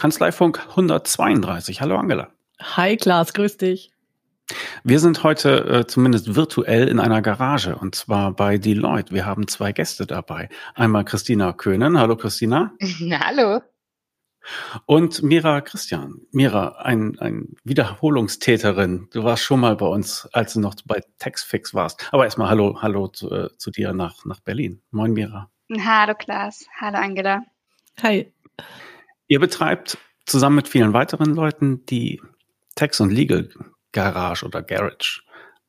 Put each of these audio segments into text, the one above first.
Kanzleifunk 132. Hallo Angela. Hi Klaas, grüß dich. Wir sind heute äh, zumindest virtuell in einer Garage und zwar bei Deloitte. Wir haben zwei Gäste dabei. Einmal Christina Köhnen. Hallo Christina. Hallo. Und Mira Christian. Mira, ein, ein Wiederholungstäterin. Du warst schon mal bei uns, als du noch bei Textfix warst. Aber erstmal hallo, hallo zu, äh, zu dir nach, nach Berlin. Moin Mira. Hallo Klaas. Hallo Angela. Hi. Ihr betreibt zusammen mit vielen weiteren Leuten die Tax und Legal Garage oder Garage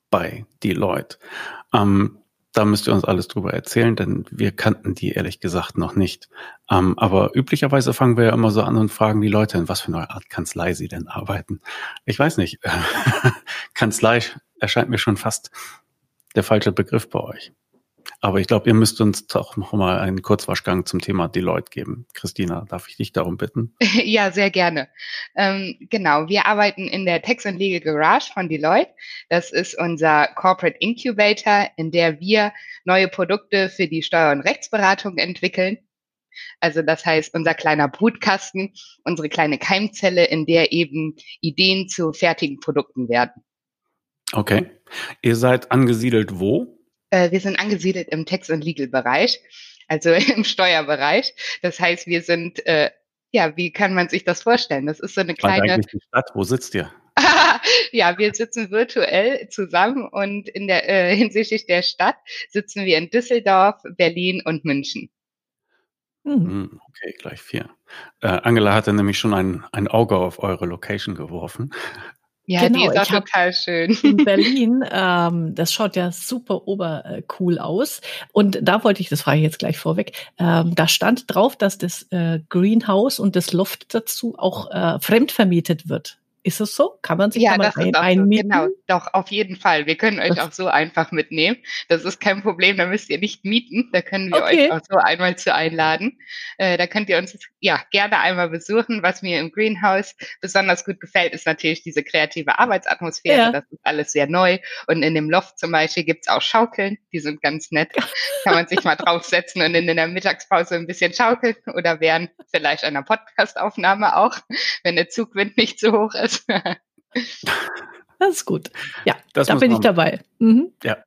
bei Deloitte. Ähm, da müsst ihr uns alles drüber erzählen, denn wir kannten die ehrlich gesagt noch nicht. Ähm, aber üblicherweise fangen wir ja immer so an und fragen die Leute, in was für eine Art Kanzlei sie denn arbeiten. Ich weiß nicht. Kanzlei erscheint mir schon fast der falsche Begriff bei euch. Aber ich glaube, ihr müsst uns doch noch mal einen Kurzwaschgang zum Thema Deloitte geben. Christina, darf ich dich darum bitten? Ja, sehr gerne. Ähm, genau, wir arbeiten in der Tax and Legal Garage von Deloitte. Das ist unser Corporate Incubator, in der wir neue Produkte für die Steuer- und Rechtsberatung entwickeln. Also das heißt, unser kleiner Brutkasten, unsere kleine Keimzelle, in der eben Ideen zu fertigen Produkten werden. Okay. Ihr seid angesiedelt wo? Äh, wir sind angesiedelt im Tax- und Legal-Bereich, also im Steuerbereich. Das heißt, wir sind, äh, ja, wie kann man sich das vorstellen? Das ist so eine kleine. eigentlich die Stadt? Wo sitzt ihr? ja, wir sitzen virtuell zusammen und in der äh, hinsichtlich der Stadt sitzen wir in Düsseldorf, Berlin und München. Mhm. Hm, okay, gleich vier. Äh, Angela hatte nämlich schon ein, ein Auge auf eure Location geworfen. Ja, genau, die ist auch total schön. In Berlin, ähm, das schaut ja super obercool äh, aus. Und da wollte ich, das frage ich jetzt gleich vorweg, ähm, da stand drauf, dass das äh, Greenhouse und das Loft dazu auch äh, fremdvermietet wird. Ist es so? Kann man sich ja, da ein, einmieten? Genau, doch, auf jeden Fall. Wir können euch das auch so einfach mitnehmen. Das ist kein Problem, da müsst ihr nicht mieten. Da können wir okay. euch auch so einmal zu einladen. Äh, da könnt ihr uns ja gerne einmal besuchen. Was mir im Greenhouse besonders gut gefällt, ist natürlich diese kreative Arbeitsatmosphäre. Ja. Das ist alles sehr neu. Und in dem Loft zum Beispiel gibt's auch Schaukeln, die sind ganz nett. Kann man sich mal draufsetzen und in, in der Mittagspause ein bisschen schaukeln oder während vielleicht einer Podcastaufnahme auch, wenn der Zugwind nicht so hoch ist das. das ist gut. Ja, das da bin ich dabei. Mhm. Ja,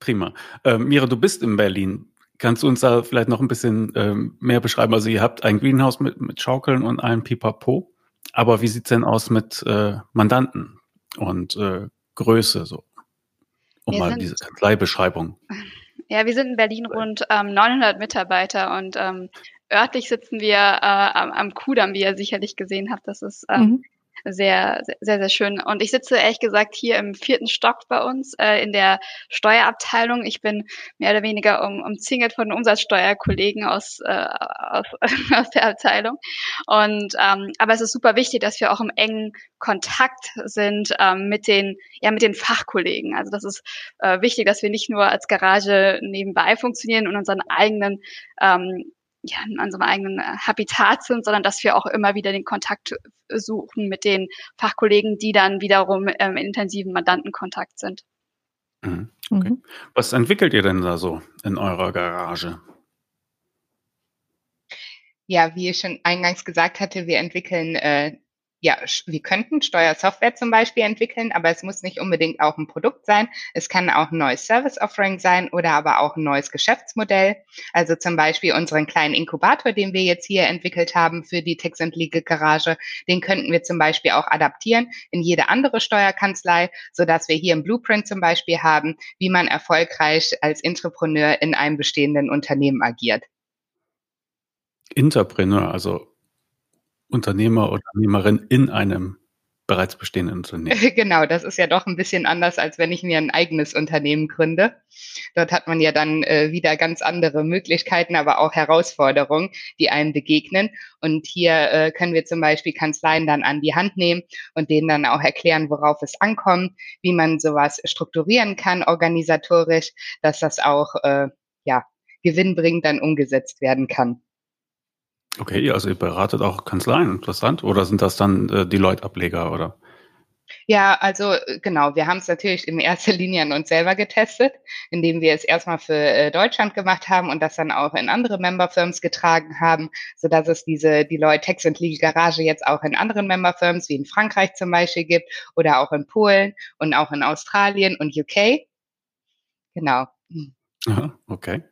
prima. Ähm, Mira, du bist in Berlin. Kannst du uns da vielleicht noch ein bisschen ähm, mehr beschreiben? Also ihr habt ein Greenhouse mit, mit Schaukeln und einem Pipapo. Aber wie sieht es denn aus mit äh, Mandanten und äh, Größe so? Um wir mal diese Kanzleibeschreibung. Ja, wir sind in Berlin rund ähm, 900 Mitarbeiter und ähm, örtlich sitzen wir äh, am, am Kudamm, wie ihr sicherlich gesehen habt. Das ist ähm, mhm sehr, sehr, sehr schön. Und ich sitze ehrlich gesagt hier im vierten Stock bei uns äh, in der Steuerabteilung. Ich bin mehr oder weniger um, umzingelt von Umsatzsteuerkollegen aus, äh, aus, aus der Abteilung. Und ähm, aber es ist super wichtig, dass wir auch im engen Kontakt sind ähm, mit den ja mit den Fachkollegen. Also das ist äh, wichtig, dass wir nicht nur als Garage nebenbei funktionieren und unseren eigenen ähm, ja, in unserem eigenen äh, Habitat sind, sondern dass wir auch immer wieder den Kontakt suchen mit den Fachkollegen, die dann wiederum ähm, in intensiven Mandantenkontakt sind. Mhm. Okay. Mhm. Was entwickelt ihr denn da so in eurer Garage? Ja, wie ich schon eingangs gesagt hatte, wir entwickeln äh, ja, wir könnten Steuersoftware zum Beispiel entwickeln, aber es muss nicht unbedingt auch ein Produkt sein. Es kann auch ein neues Service-Offering sein oder aber auch ein neues Geschäftsmodell. Also zum Beispiel unseren kleinen Inkubator, den wir jetzt hier entwickelt haben für die Tex Legal Garage, den könnten wir zum Beispiel auch adaptieren in jede andere Steuerkanzlei, so dass wir hier ein Blueprint zum Beispiel haben, wie man erfolgreich als Entrepreneur in einem bestehenden Unternehmen agiert. Interpreneur, also Unternehmer oder Unternehmerin in einem bereits bestehenden Unternehmen. Genau, das ist ja doch ein bisschen anders, als wenn ich mir ein eigenes Unternehmen gründe. Dort hat man ja dann äh, wieder ganz andere Möglichkeiten, aber auch Herausforderungen, die einem begegnen. Und hier äh, können wir zum Beispiel Kanzleien dann an die Hand nehmen und denen dann auch erklären, worauf es ankommt, wie man sowas strukturieren kann, organisatorisch, dass das auch äh, ja, gewinnbringend dann umgesetzt werden kann. Okay, also ihr beratet auch Kanzleien, interessant. Oder sind das dann äh, die Leute-Ableger oder? Ja, also äh, genau, wir haben es natürlich in erster Linie an uns selber getestet, indem wir es erstmal für äh, Deutschland gemacht haben und das dann auch in andere Member-Firms getragen haben, sodass es diese Deloitte Text and Legal Garage jetzt auch in anderen Member-Firms wie in Frankreich zum Beispiel gibt oder auch in Polen und auch in Australien und UK. Genau. Aha, okay.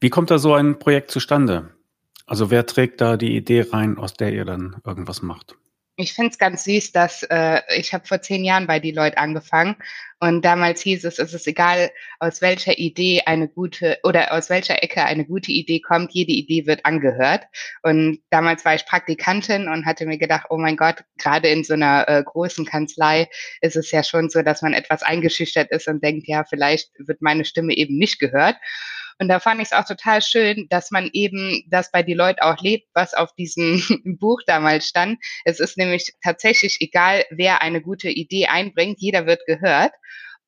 Wie kommt da so ein Projekt zustande? Also wer trägt da die Idee rein, aus der ihr dann irgendwas macht? Ich finde es ganz süß, dass äh, ich habe vor zehn Jahren bei Deloitte angefangen und damals hieß es, es ist egal, aus welcher Idee eine gute oder aus welcher Ecke eine gute Idee kommt, jede Idee wird angehört. Und damals war ich Praktikantin und hatte mir gedacht, oh mein Gott, gerade in so einer äh, großen Kanzlei ist es ja schon so, dass man etwas eingeschüchtert ist und denkt, ja, vielleicht wird meine Stimme eben nicht gehört. Und da fand ich es auch total schön, dass man eben das bei die Leute auch lebt, was auf diesem Buch damals stand. Es ist nämlich tatsächlich egal, wer eine gute Idee einbringt, jeder wird gehört.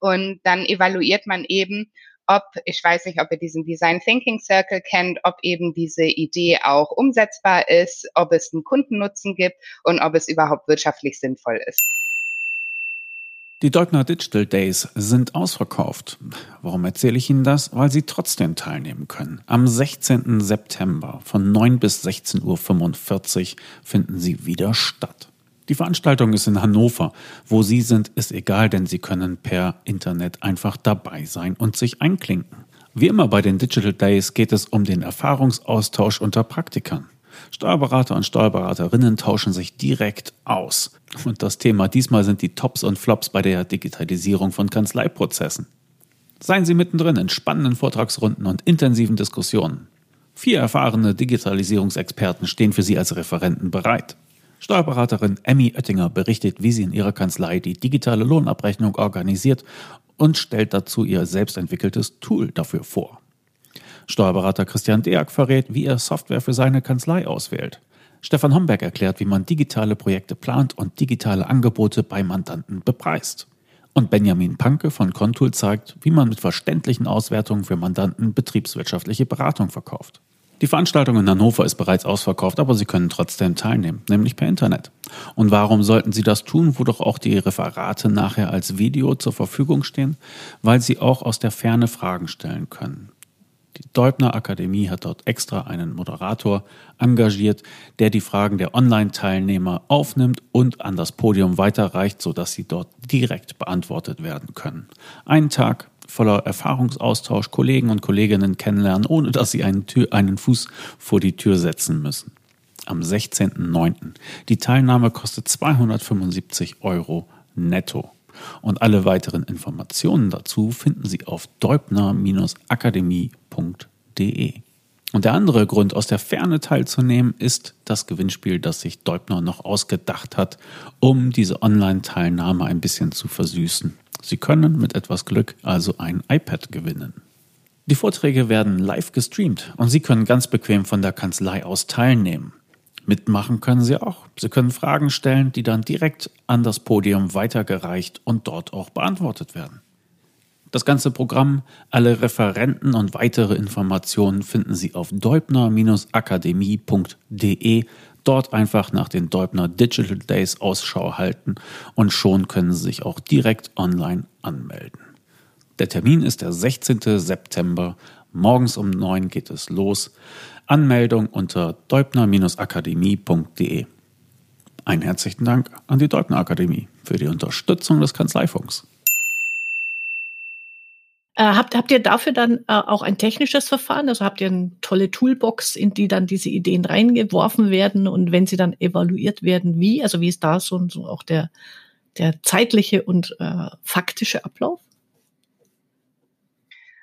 Und dann evaluiert man eben, ob, ich weiß nicht, ob ihr diesen Design Thinking Circle kennt, ob eben diese Idee auch umsetzbar ist, ob es einen Kundennutzen gibt und ob es überhaupt wirtschaftlich sinnvoll ist. Die Deubner Digital Days sind ausverkauft. Warum erzähle ich Ihnen das? Weil Sie trotzdem teilnehmen können. Am 16. September von 9 bis 16.45 Uhr finden sie wieder statt. Die Veranstaltung ist in Hannover. Wo Sie sind, ist egal, denn Sie können per Internet einfach dabei sein und sich einklinken. Wie immer bei den Digital Days geht es um den Erfahrungsaustausch unter Praktikern. Steuerberater und Steuerberaterinnen tauschen sich direkt aus. Und das Thema diesmal sind die Tops und Flops bei der Digitalisierung von Kanzleiprozessen. Seien Sie mittendrin in spannenden Vortragsrunden und intensiven Diskussionen. Vier erfahrene Digitalisierungsexperten stehen für Sie als Referenten bereit. Steuerberaterin Emmy Oettinger berichtet, wie sie in ihrer Kanzlei die digitale Lohnabrechnung organisiert und stellt dazu ihr selbstentwickeltes Tool dafür vor. Steuerberater Christian Deak verrät, wie er Software für seine Kanzlei auswählt. Stefan Homberg erklärt, wie man digitale Projekte plant und digitale Angebote bei Mandanten bepreist. Und Benjamin Panke von Contool zeigt, wie man mit verständlichen Auswertungen für Mandanten betriebswirtschaftliche Beratung verkauft. Die Veranstaltung in Hannover ist bereits ausverkauft, aber Sie können trotzdem teilnehmen, nämlich per Internet. Und warum sollten Sie das tun, wo doch auch die Referate nachher als Video zur Verfügung stehen? Weil Sie auch aus der Ferne Fragen stellen können. Die Deubner Akademie hat dort extra einen Moderator engagiert, der die Fragen der Online-Teilnehmer aufnimmt und an das Podium weiterreicht, sodass sie dort direkt beantwortet werden können. Ein Tag voller Erfahrungsaustausch, Kollegen und Kolleginnen kennenlernen, ohne dass sie einen, Tür, einen Fuß vor die Tür setzen müssen. Am 16.09. Die Teilnahme kostet 275 Euro netto. Und alle weiteren Informationen dazu finden Sie auf deubner-akademie.de. Und der andere Grund, aus der Ferne teilzunehmen, ist das Gewinnspiel, das sich Deubner noch ausgedacht hat, um diese Online-Teilnahme ein bisschen zu versüßen. Sie können mit etwas Glück also ein iPad gewinnen. Die Vorträge werden live gestreamt und Sie können ganz bequem von der Kanzlei aus teilnehmen. Mitmachen können Sie auch. Sie können Fragen stellen, die dann direkt an das Podium weitergereicht und dort auch beantwortet werden. Das ganze Programm, alle Referenten und weitere Informationen finden Sie auf deubner-akademie.de. Dort einfach nach den Deubner Digital Days Ausschau halten und schon können Sie sich auch direkt online anmelden. Der Termin ist der 16. September. Morgens um 9 geht es los. Anmeldung unter deubner-akademie.de. Einen herzlichen Dank an die Deubner Akademie für die Unterstützung des Kanzleifunks. Äh, habt, habt ihr dafür dann äh, auch ein technisches Verfahren? Also habt ihr eine tolle Toolbox, in die dann diese Ideen reingeworfen werden und wenn sie dann evaluiert werden, wie? Also wie ist da so, so auch der, der zeitliche und äh, faktische Ablauf?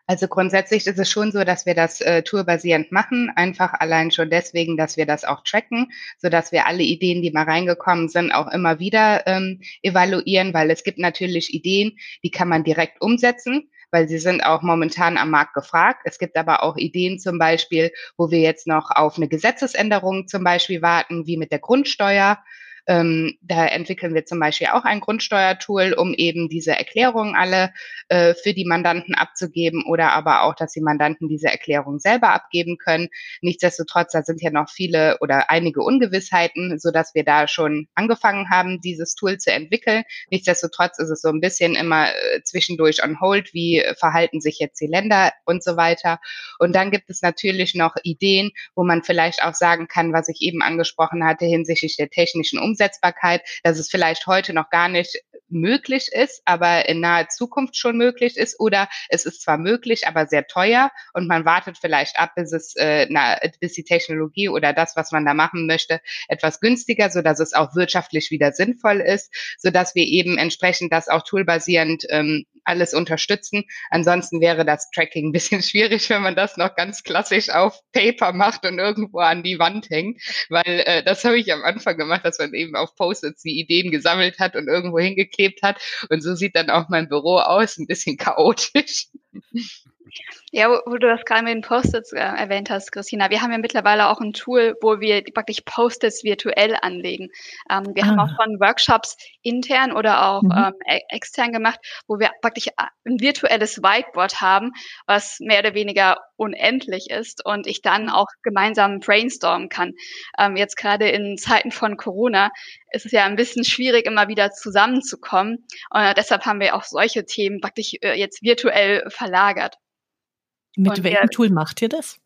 Also grundsätzlich ist es schon so, dass wir das äh, tourbasierend machen, einfach allein schon deswegen, dass wir das auch tracken, so dass wir alle Ideen, die mal reingekommen sind, auch immer wieder ähm, evaluieren, weil es gibt natürlich Ideen, die kann man direkt umsetzen weil sie sind auch momentan am Markt gefragt. Es gibt aber auch Ideen zum Beispiel, wo wir jetzt noch auf eine Gesetzesänderung zum Beispiel warten, wie mit der Grundsteuer Ähm, da entwickeln wir zum Beispiel auch ein Grundsteuertool, um eben diese Erklärungen alle äh, für die Mandanten abzugeben oder aber auch, dass die Mandanten diese Erklärungen selber abgeben können. Nichtsdestotrotz, da sind ja noch viele oder einige Ungewissheiten, so dass wir da schon angefangen haben, dieses Tool zu entwickeln. Nichtsdestotrotz ist es so ein bisschen immer äh, zwischendurch on hold, wie verhalten sich jetzt die Länder und so weiter. Und dann gibt es natürlich noch Ideen, wo man vielleicht auch sagen kann, was ich eben angesprochen hatte hinsichtlich der technischen Umsetzbarkeit, dass es vielleicht heute noch gar nicht möglich ist, aber in naher Zukunft schon möglich ist oder es ist zwar möglich, aber sehr teuer und man wartet vielleicht ab, bis es äh, na, bis die Technologie oder das, was man da machen möchte, etwas günstiger, so dass es auch wirtschaftlich wieder sinnvoll ist, so dass wir eben entsprechend das auch toolbasierend ähm, alles unterstützen. Ansonsten wäre das Tracking ein bisschen schwierig, wenn man das noch ganz klassisch auf Paper macht und irgendwo an die Wand hängt, weil äh, das habe ich am Anfang gemacht, dass man eben auf Post-its die Ideen gesammelt hat und irgendwo hingeklebt hat. Und so sieht dann auch mein Büro aus, ein bisschen chaotisch. Ja, wo, wo du das gerade mit den Post-its äh, erwähnt hast, Christina. Wir haben ja mittlerweile auch ein Tool, wo wir praktisch Post-its virtuell anlegen. Ähm, wir ah. haben auch schon Workshops intern oder auch mhm. ähm, e-, extern gemacht, wo wir praktisch äh, ein virtuelles Whiteboard haben, was mehr oder weniger unendlich ist und ich dann auch gemeinsam brainstormen kann. Ähm, jetzt gerade in Zeiten von Corona ist es ja ein bisschen schwierig, immer wieder zusammenzukommen. Und äh, deshalb haben wir auch solche Themen praktisch äh, jetzt virtuell verlagert. Mit und welchem wir, Tool macht ihr das?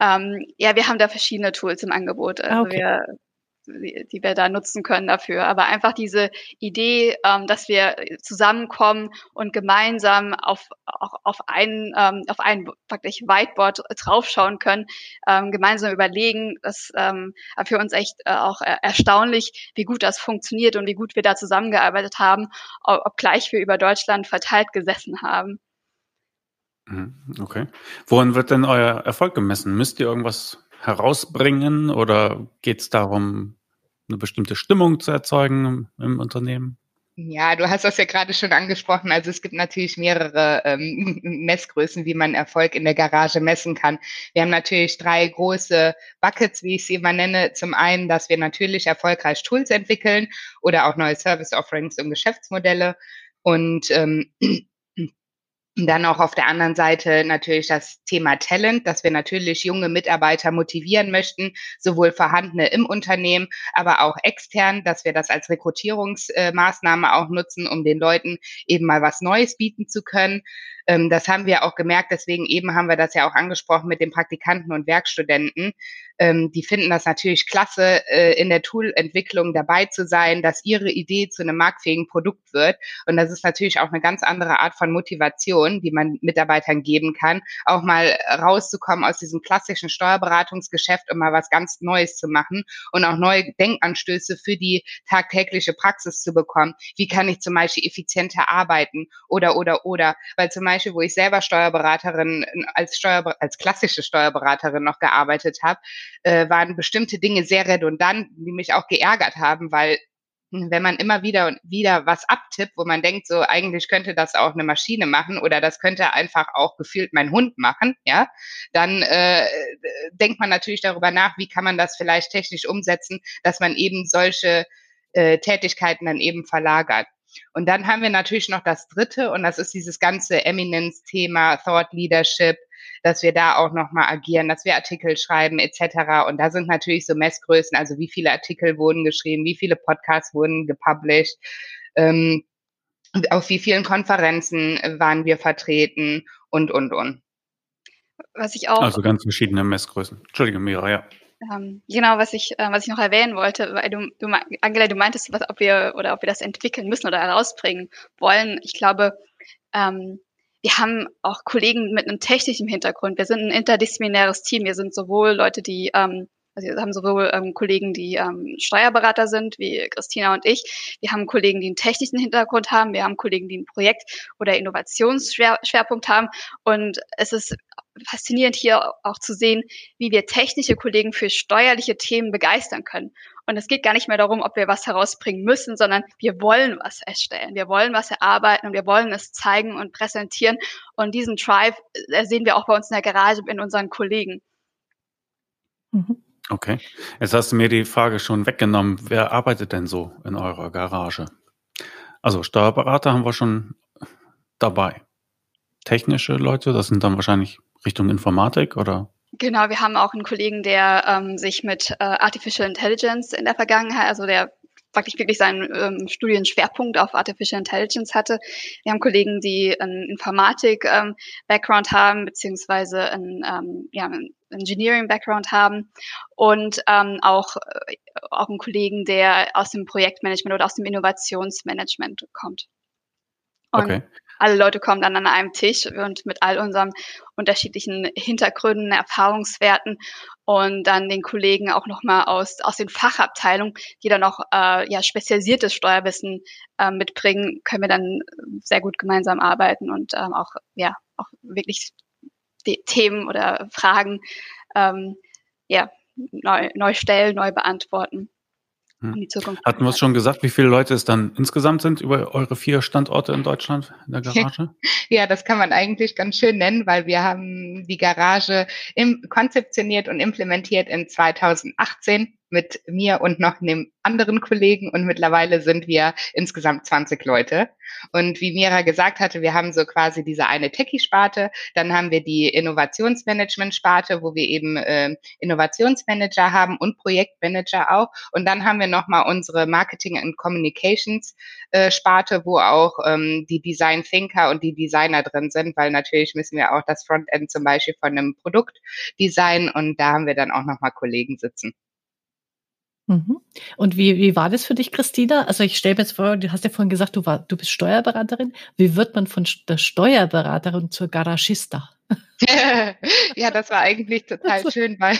Ähm, ja, wir haben da verschiedene Tools im Angebot, also ah, okay. wir, die, wir da nutzen können dafür. Aber einfach diese Idee, ähm, dass wir zusammenkommen und gemeinsam auf, auch auf ein, ähm, auf ein praktisch Whiteboard draufschauen können, ähm, gemeinsam überlegen, das ähm, für uns echt äh, auch erstaunlich, wie gut das funktioniert und wie gut wir da zusammengearbeitet haben, obgleich wir über Deutschland verteilt gesessen haben. Mhm, okay. Woran wird denn euer Erfolg gemessen? Müsst ihr irgendwas herausbringen oder geht es darum, eine bestimmte Stimmung zu erzeugen im, Unternehmen? Ja, du hast das ja gerade schon angesprochen. Also es gibt natürlich mehrere ähm, Messgrößen, wie man Erfolg in der Garage messen kann. Wir haben natürlich drei große Buckets, wie ich sie immer nenne. Zum einen, dass wir natürlich erfolgreich Tools entwickeln oder auch neue Service Offerings und Geschäftsmodelle. Und ähm, dann auch auf der anderen Seite natürlich das Thema Talent, dass wir natürlich junge Mitarbeiter motivieren möchten, sowohl vorhandene im Unternehmen, aber auch extern, dass wir das als Rekrutierungsmaßnahme auch nutzen, um den Leuten eben mal was Neues bieten zu können. Ähm, das haben wir auch gemerkt, deswegen eben haben wir das ja auch angesprochen mit den Praktikanten und Werkstudenten. Ähm, die finden das natürlich klasse, äh, in der Toolentwicklung dabei zu sein, dass ihre Idee zu einem marktfähigen Produkt wird. Und das ist natürlich auch eine ganz andere Art von Motivation, die man Mitarbeitern geben kann, auch mal rauszukommen aus diesem klassischen Steuerberatungsgeschäft und mal was ganz Neues zu machen und auch neue Denkanstöße für die tagtägliche Praxis zu bekommen. Wie kann ich zum Beispiel effizienter arbeiten oder, oder, oder, weil zum Beispiel, wo ich selber Steuerberaterin als Steuer, als klassische Steuerberaterin noch gearbeitet habe, äh, waren bestimmte Dinge sehr redundant, die mich auch geärgert haben, weil hm, wenn man immer wieder und wieder was abtippt, wo man denkt, so eigentlich könnte das auch eine Maschine machen oder das könnte einfach auch gefühlt mein Hund machen, ja, dann äh, denkt man natürlich darüber nach, wie kann man das vielleicht technisch umsetzen, dass man eben solche äh, Tätigkeiten dann eben verlagert. Und dann haben wir natürlich noch das dritte und das ist dieses ganze Eminence-Thema, Thought Leadership, dass wir da auch nochmal agieren, dass wir Artikel schreiben etc. Und da sind natürlich so Messgrößen, also wie viele Artikel wurden geschrieben, wie viele Podcasts wurden gepublished, ähm, auf wie vielen Konferenzen waren wir vertreten und, und, und. Was ich auch. Also ganz verschiedene Messgrößen. Entschuldige, Mira, ja. Ähm, genau, was ich, äh, was ich noch erwähnen wollte, weil du, du Angela, du meintest, was, ob wir oder ob wir das entwickeln müssen oder herausbringen wollen. Ich glaube, ähm, wir haben auch Kollegen mit einem technischen Hintergrund. Wir sind ein interdisziplinäres Team. Wir sind sowohl Leute, die ähm, also wir haben sowohl ähm, Kollegen, die ähm, Steuerberater sind, wie Christina und ich. Wir haben Kollegen, die einen technischen Hintergrund haben. Wir haben Kollegen, die einen Projekt- oder Innovationsschwerpunkt haben. Und es ist faszinierend hier auch zu sehen, wie wir technische Kollegen für steuerliche Themen begeistern können. Und es geht gar nicht mehr darum, ob wir was herausbringen müssen, sondern wir wollen was erstellen. Wir wollen was erarbeiten und wir wollen es zeigen und präsentieren. Und diesen Drive äh, sehen wir auch bei uns in der Garage in unseren Kollegen. Mhm. Okay. Jetzt hast du mir die Frage schon weggenommen. Wer arbeitet denn so in eurer Garage? Also Steuerberater haben wir schon dabei. Technische Leute, das sind dann wahrscheinlich Richtung Informatik oder? Genau, wir haben auch einen Kollegen, der ähm, sich mit äh, Artificial Intelligence in der Vergangenheit, also der praktisch wirklich seinen ähm, Studienschwerpunkt auf Artificial Intelligence hatte. Wir haben Kollegen, die einen Informatik-Background ähm, haben, beziehungsweise einen, ähm, ja, einen Engineering-Background haben und ähm, auch, äh, auch einen Kollegen, der aus dem Projektmanagement oder aus dem Innovationsmanagement kommt. Und okay alle Leute kommen dann an einem Tisch und mit all unseren unterschiedlichen Hintergründen, Erfahrungswerten und dann den Kollegen auch nochmal aus, aus den Fachabteilungen, die dann auch äh, ja, spezialisiertes Steuerwissen äh, mitbringen, können wir dann sehr gut gemeinsam arbeiten und ähm, auch, ja, auch wirklich die Themen oder Fragen ähm, ja, neu, neu stellen, neu beantworten. Hm. die Zukunft. Hatten wir es schon gesagt, wie viele Leute es dann insgesamt sind über eure vier Standorte in Deutschland in der Garage? ja, das kann man eigentlich ganz schön nennen, weil wir haben die Garage im, konzeptioniert und implementiert in 2018 mit mir und noch einem anderen Kollegen und mittlerweile sind wir insgesamt 20 Leute. Und wie Mira gesagt hatte, wir haben so quasi diese eine Techie-Sparte, dann haben wir die Innovationsmanagement-Sparte, wo wir eben äh, Innovationsmanager haben und Projektmanager auch. Und dann haben wir nochmal unsere Marketing and Communications äh, wo auch ähm, die Design Thinker und die Designer drin sind, weil natürlich müssen wir auch das Frontend zum Beispiel von einem Produkt designen und da haben wir dann auch nochmal Kollegen sitzen. Mhm. Und wie, wie war das für dich, Christina? Also ich stelle mir jetzt vor, du hast ja vorhin gesagt, du, war, du bist Steuerberaterin. Wie wird man von der Steuerberaterin zur Garagista? ja, das war eigentlich total schön, weil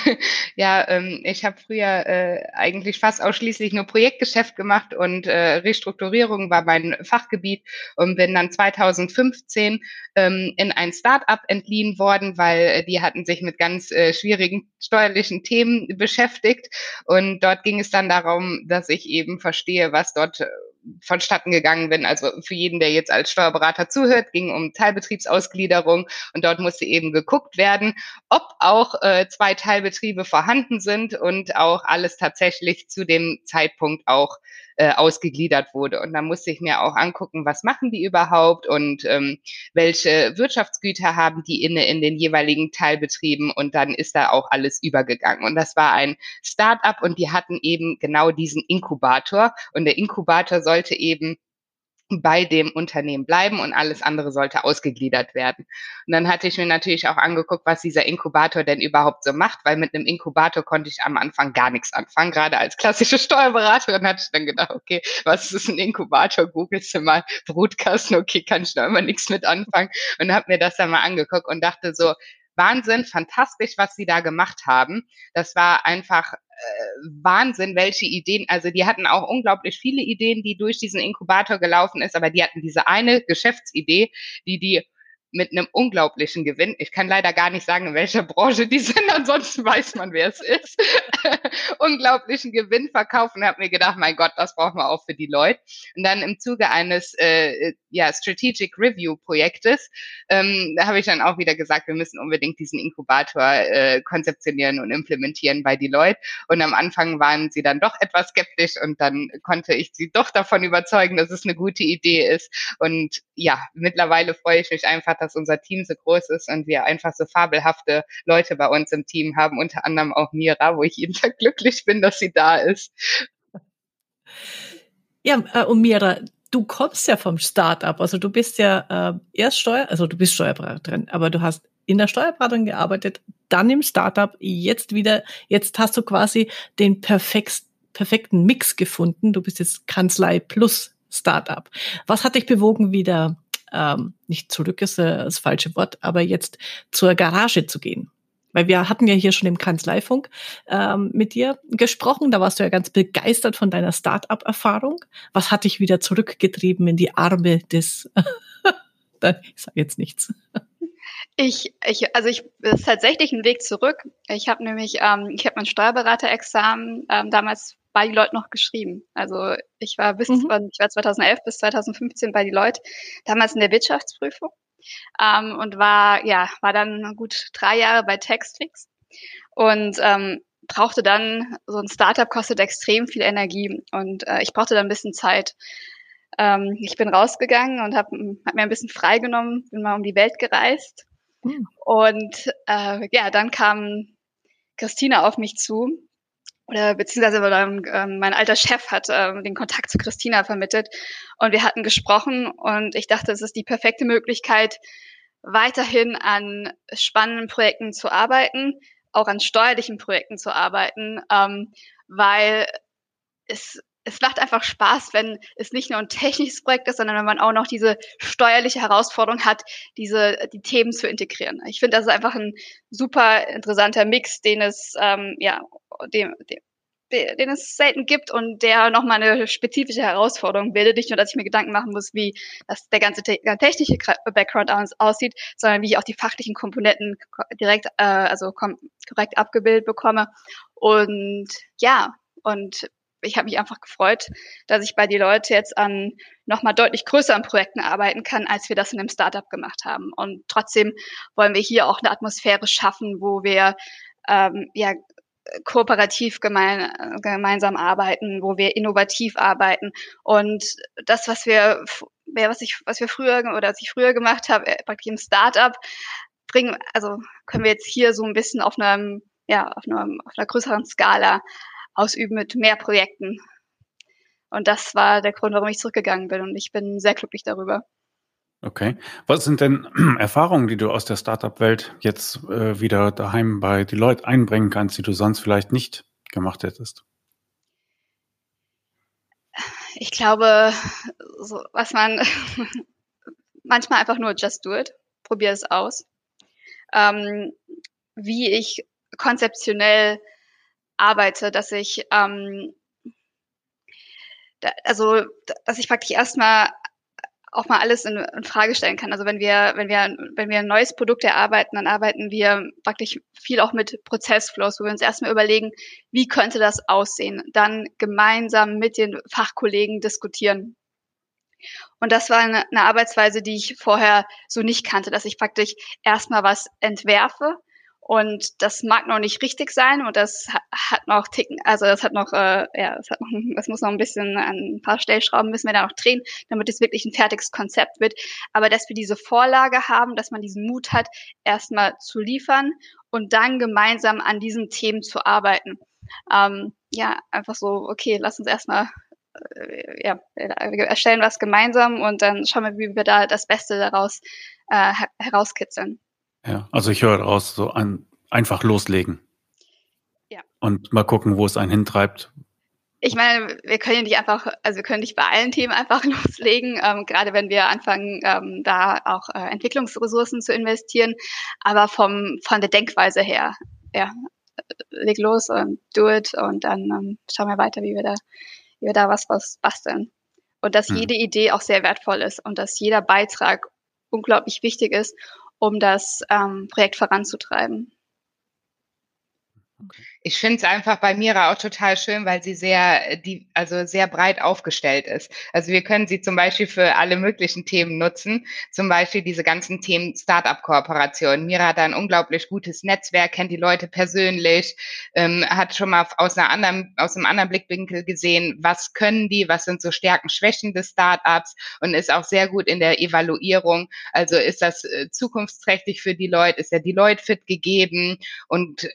ja, ähm, ich habe früher äh, eigentlich fast ausschließlich nur Projektgeschäft gemacht und äh, Restrukturierung war mein Fachgebiet und bin dann 2015 ähm, in ein Start-up entliehen worden, weil äh, die hatten sich mit ganz äh, schwierigen steuerlichen Themen beschäftigt. Und dort ging es dann darum, dass ich eben verstehe, was dort vonstatten gegangen bin. Also für jeden, der jetzt als Steuerberater zuhört, ging um Teilbetriebsausgliederung und dort musste eben geguckt werden, ob auch äh, zwei Teilbetriebe vorhanden sind und auch alles tatsächlich zu dem Zeitpunkt auch äh, ausgegliedert wurde. Und da musste ich mir auch angucken, was machen die überhaupt und ähm, welche Wirtschaftsgüter haben die inne in den jeweiligen Teilbetrieben. Und dann ist da auch alles übergegangen. Und das war ein Start-up und die hatten eben genau diesen Inkubator. Und der Inkubator sollte eben bei dem Unternehmen bleiben und alles andere sollte ausgegliedert werden. Und dann hatte ich mir natürlich auch angeguckt, was dieser Inkubator denn überhaupt so macht, weil mit einem Inkubator konnte ich am Anfang gar nichts anfangen. Gerade als klassische Steuerberaterin hatte ich dann gedacht, okay, was ist ein Inkubator? Googelst du mal Brutkasten, okay, kann ich da immer nichts mit anfangen und habe mir das dann mal angeguckt und dachte so, Wahnsinn, fantastisch, was sie da gemacht haben. Das war einfach Wahnsinn, welche Ideen, also die hatten auch unglaublich viele Ideen, die durch diesen Inkubator gelaufen ist, aber die hatten diese eine Geschäftsidee, die die mit einem unglaublichen Gewinn. Ich kann leider gar nicht sagen, in welcher Branche die sind, ansonsten weiß man, wer es ist. unglaublichen Gewinn verkaufen habe mir gedacht, mein Gott, das brauchen wir auch für die Leute. Und dann im Zuge eines äh, ja, Strategic Review Projektes ähm, habe ich dann auch wieder gesagt, wir müssen unbedingt diesen Inkubator äh, konzeptionieren und implementieren bei Deloitte. Und am Anfang waren sie dann doch etwas skeptisch und dann konnte ich sie doch davon überzeugen, dass es eine gute Idee ist. Und ja, mittlerweile freue ich mich einfach, dass unser Team so groß ist und wir einfach so fabelhafte Leute bei uns im Team haben, unter anderem auch Mira, wo ich jeden Tag glücklich bin, dass sie da ist. Ja, äh, und Mira, du kommst ja vom Start-up, also du bist ja äh, erst Steuer, also du bist Steuerberaterin, aber du hast in der Steuerberatung gearbeitet, dann im Startup, jetzt wieder, jetzt hast du quasi den perfekt, perfekten Mix gefunden. Du bist jetzt Kanzlei plus Startup. Was hat dich bewogen, wieder ähm, nicht zurück ist äh, das falsche Wort, aber jetzt zur Garage zu gehen. Weil wir hatten ja hier schon im Kanzleifunk ähm, mit dir gesprochen. Da warst du ja ganz begeistert von deiner Start-up-Erfahrung. Was hat dich wieder zurückgetrieben in die Arme des? ich sage jetzt nichts. Ich, ich, also ich ist tatsächlich ein Weg zurück. Ich habe nämlich, ähm, ich habe mein Steuerberaterexamen ähm, damals bei die Leute noch geschrieben. Also ich war bis, mhm. ich war 2011 bis 2015 bei die Leute, damals in der Wirtschaftsprüfung ähm, und war ja war dann gut drei Jahre bei Textfix und ähm, brauchte dann, so ein Startup kostet extrem viel Energie und äh, ich brauchte dann ein bisschen Zeit. Ähm, ich bin rausgegangen und habe hab mir ein bisschen freigenommen, bin mal um die Welt gereist. Mhm. Und äh, ja, dann kam Christina auf mich zu oder beziehungsweise ähm, mein alter Chef hat ähm, den Kontakt zu Christina vermittelt und wir hatten gesprochen und ich dachte, es ist die perfekte Möglichkeit, weiterhin an spannenden Projekten zu arbeiten, auch an steuerlichen Projekten zu arbeiten, ähm, weil es es macht einfach Spaß, wenn es nicht nur ein technisches Projekt ist, sondern wenn man auch noch diese steuerliche Herausforderung hat, diese die Themen zu integrieren. Ich finde, das ist einfach ein super interessanter Mix, den es ähm, ja dem, dem den es selten gibt und der nochmal eine spezifische Herausforderung bildet. Nicht nur, dass ich mir Gedanken machen muss, wie das der ganze te technische Background aus aussieht, sondern wie ich auch die fachlichen Komponenten direkt, äh, also korrekt abgebildet bekomme. Und ja, und ich habe mich einfach gefreut, dass ich bei die Leute jetzt an nochmal deutlich größeren Projekten arbeiten kann, als wir das in einem Startup gemacht haben. Und trotzdem wollen wir hier auch eine Atmosphäre schaffen, wo wir ähm, ja kooperativ gemein, gemeinsam arbeiten, wo wir innovativ arbeiten. Und das, was wir, was ich, was wir früher oder was ich früher gemacht habe, äh, praktisch im Startup, bringen, also können wir jetzt hier so ein bisschen auf einem, ja, auf einer, auf einer größeren Skala ausüben mit mehr Projekten. Und das war der Grund, warum ich zurückgegangen bin. Und ich bin sehr glücklich darüber. Okay. Was sind denn Erfahrungen, die du aus der Startup-Welt jetzt äh, wieder daheim bei Deloitte einbringen kannst, die du sonst vielleicht nicht gemacht hättest? Ich glaube, so, was man manchmal einfach nur just do it, probier es aus. Ähm, wie ich konzeptionell arbeite, dass ich ähm, da, also dass ich praktisch erstmal auch mal alles in, in, Frage stellen kann. Also wenn wir, wenn wir, wenn wir ein neues Produkt erarbeiten, dann arbeiten wir praktisch viel auch mit Prozessflows, wo wir uns erstmal überlegen, wie könnte das aussehen, dann gemeinsam mit den Fachkollegen diskutieren. Und das war eine, eine Arbeitsweise, die ich vorher so nicht kannte, dass ich praktisch erstmal was entwerfe, und das mag noch nicht richtig sein und das hat noch Ticken, also das hat noch, äh, ja, das hat noch, das muss noch ein bisschen an ein paar Stellschrauben müssen wir da noch drehen, damit es wirklich ein fertiges Konzept wird. Aber dass wir diese Vorlage haben, dass man diesen Mut hat, erstmal zu liefern und dann gemeinsam an diesen Themen zu arbeiten. Ähm, ja, einfach so, okay, lass uns erstmal äh, ja, wir erstellen was gemeinsam und dann schauen wir, wie wir da das Beste daraus äh, herauskitzeln. Ja, also ich höre daraus so ein, einfach loslegen. Ja. Und mal gucken, wo es einen hintreibt. Ich meine, wir können ja nicht einfach, also wir können nicht bei allen Themen einfach loslegen, ähm, gerade wenn wir anfangen, ähm, da auch äh, Entwicklungsressourcen zu investieren. Aber vom von der Denkweise her, ja, leg los und do it und dann ähm, schauen wir weiter, wie wir da, wie wir da was was basteln. Und dass hm. jede Idee auch sehr wertvoll ist und dass jeder Beitrag unglaublich wichtig ist um das ähm, Projekt voranzutreiben. Ich finde es einfach bei Mira auch total schön, weil sie sehr, äh, die, also sehr breit aufgestellt ist. Also wir können sie zum Beispiel für alle möglichen Themen nutzen. Zum Beispiel diese ganzen Themen Startup-Kooperation. Mira hat ein unglaublich gutes Netzwerk, kennt die Leute persönlich, ähm, hat schon mal aus einer anderen, aus einem anderen Blickwinkel gesehen, was können die, was sind so Stärken, Schwächen des Startups und ist auch sehr gut in der Evaluierung. Also ist das äh, zukunftsträchtig für die Leute, ist der Deloitte fit gegeben und äh,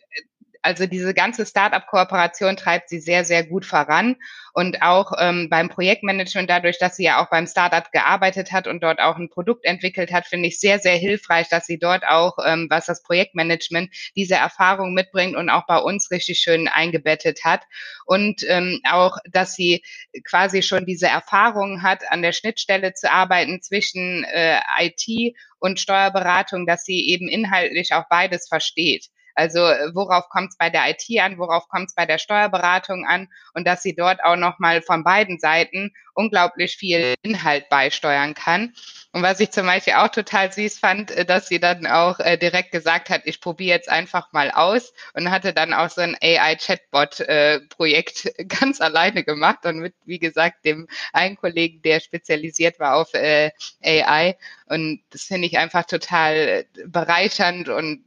also diese ganze Startup-Kooperation treibt sie sehr, sehr gut voran. Und auch ähm, beim Projektmanagement, dadurch, dass sie ja auch beim Startup gearbeitet hat und dort auch ein Produkt entwickelt hat, finde ich sehr, sehr hilfreich, dass sie dort auch, ähm, was das Projektmanagement, diese Erfahrung mitbringt und auch bei uns richtig schön eingebettet hat. Und ähm, auch, dass sie quasi schon diese Erfahrung hat, an der Schnittstelle zu arbeiten zwischen äh, IT und Steuerberatung, dass sie eben inhaltlich auch beides versteht. Also äh, worauf kommt es bei der IT an, worauf kommt es bei der Steuerberatung an und dass sie dort auch nochmal von beiden Seiten unglaublich viel Inhalt beisteuern kann. Und was ich zum Beispiel auch total süß fand, äh, dass sie dann auch äh, direkt gesagt hat, ich probiere jetzt einfach mal aus und hatte dann auch so ein AI-Chatbot-Projekt ganz alleine gemacht und mit, wie gesagt, dem einen Kollegen, der spezialisiert war auf AI. Und das finde ich einfach total bereichernd und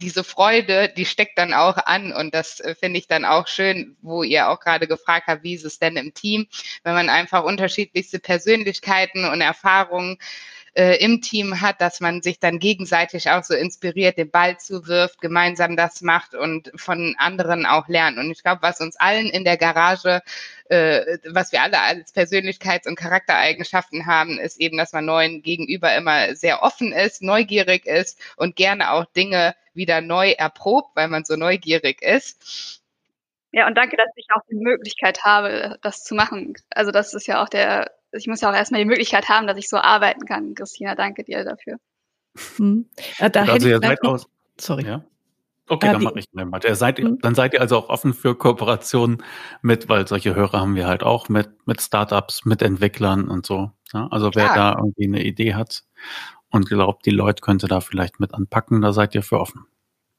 diese Freude, die steckt dann auch an und das äh, finde ich dann auch schön, wo ihr auch gerade gefragt habt, wie ist es denn im Team, wenn man einfach unterschiedlichste Persönlichkeiten und Erfahrungen äh, im Team hat, dass man sich dann gegenseitig auch so inspiriert, den Ball zuwirft, gemeinsam das macht und von anderen auch lernt. Und ich glaube, was uns allen in der Garage äh, was wir alle als Persönlichkeits- und Charaktereigenschaften haben, ist eben, dass man neuen gegenüber immer sehr offen ist, neugierig ist und gerne auch Dinge wieder neu erprobt, weil man so neugierig ist. Ja, und danke, dass ich auch die Möglichkeit habe, das zu machen. Also das ist ja auch der, ich muss ja auch erstmal die Möglichkeit haben, dass ich so arbeiten kann. Christina, danke dir dafür. Hm. Ja, da also ihr seid aus. Sorry. Ja? Okay, äh, dann mache ich mal. Ihr seid, hm. Dann seid ihr also auch offen für Kooperationen mit, weil solche Hörer haben wir halt auch mit, mit Startups, mit Entwicklern und so. Ja, also wer da irgendwie eine Idee hat und glaubt, die Leute könnte da vielleicht mit anpacken, da seid ihr für offen.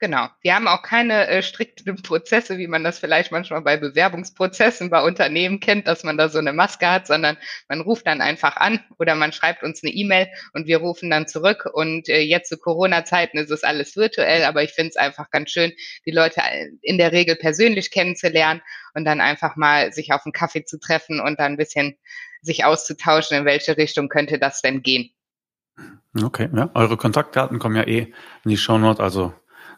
Genau. Wir haben auch keine äh, strikten Prozesse, wie man das vielleicht manchmal bei Bewerbungsprozessen bei Unternehmen kennt, dass man da so eine Maske hat, sondern man ruft dann einfach an oder man schreibt uns eine E-Mail und wir rufen dann zurück. Und äh, jetzt zu Corona-Zeiten ist es alles virtuell, aber ich finde es einfach ganz schön, die Leute in der Regel persönlich kennenzulernen und dann einfach mal sich auf einen Kaffee zu treffen und dann ein bisschen sich auszutauschen, in welche Richtung könnte das denn gehen. Okay, ja. Eure Kontaktdaten kommen ja eh in die Shownote, also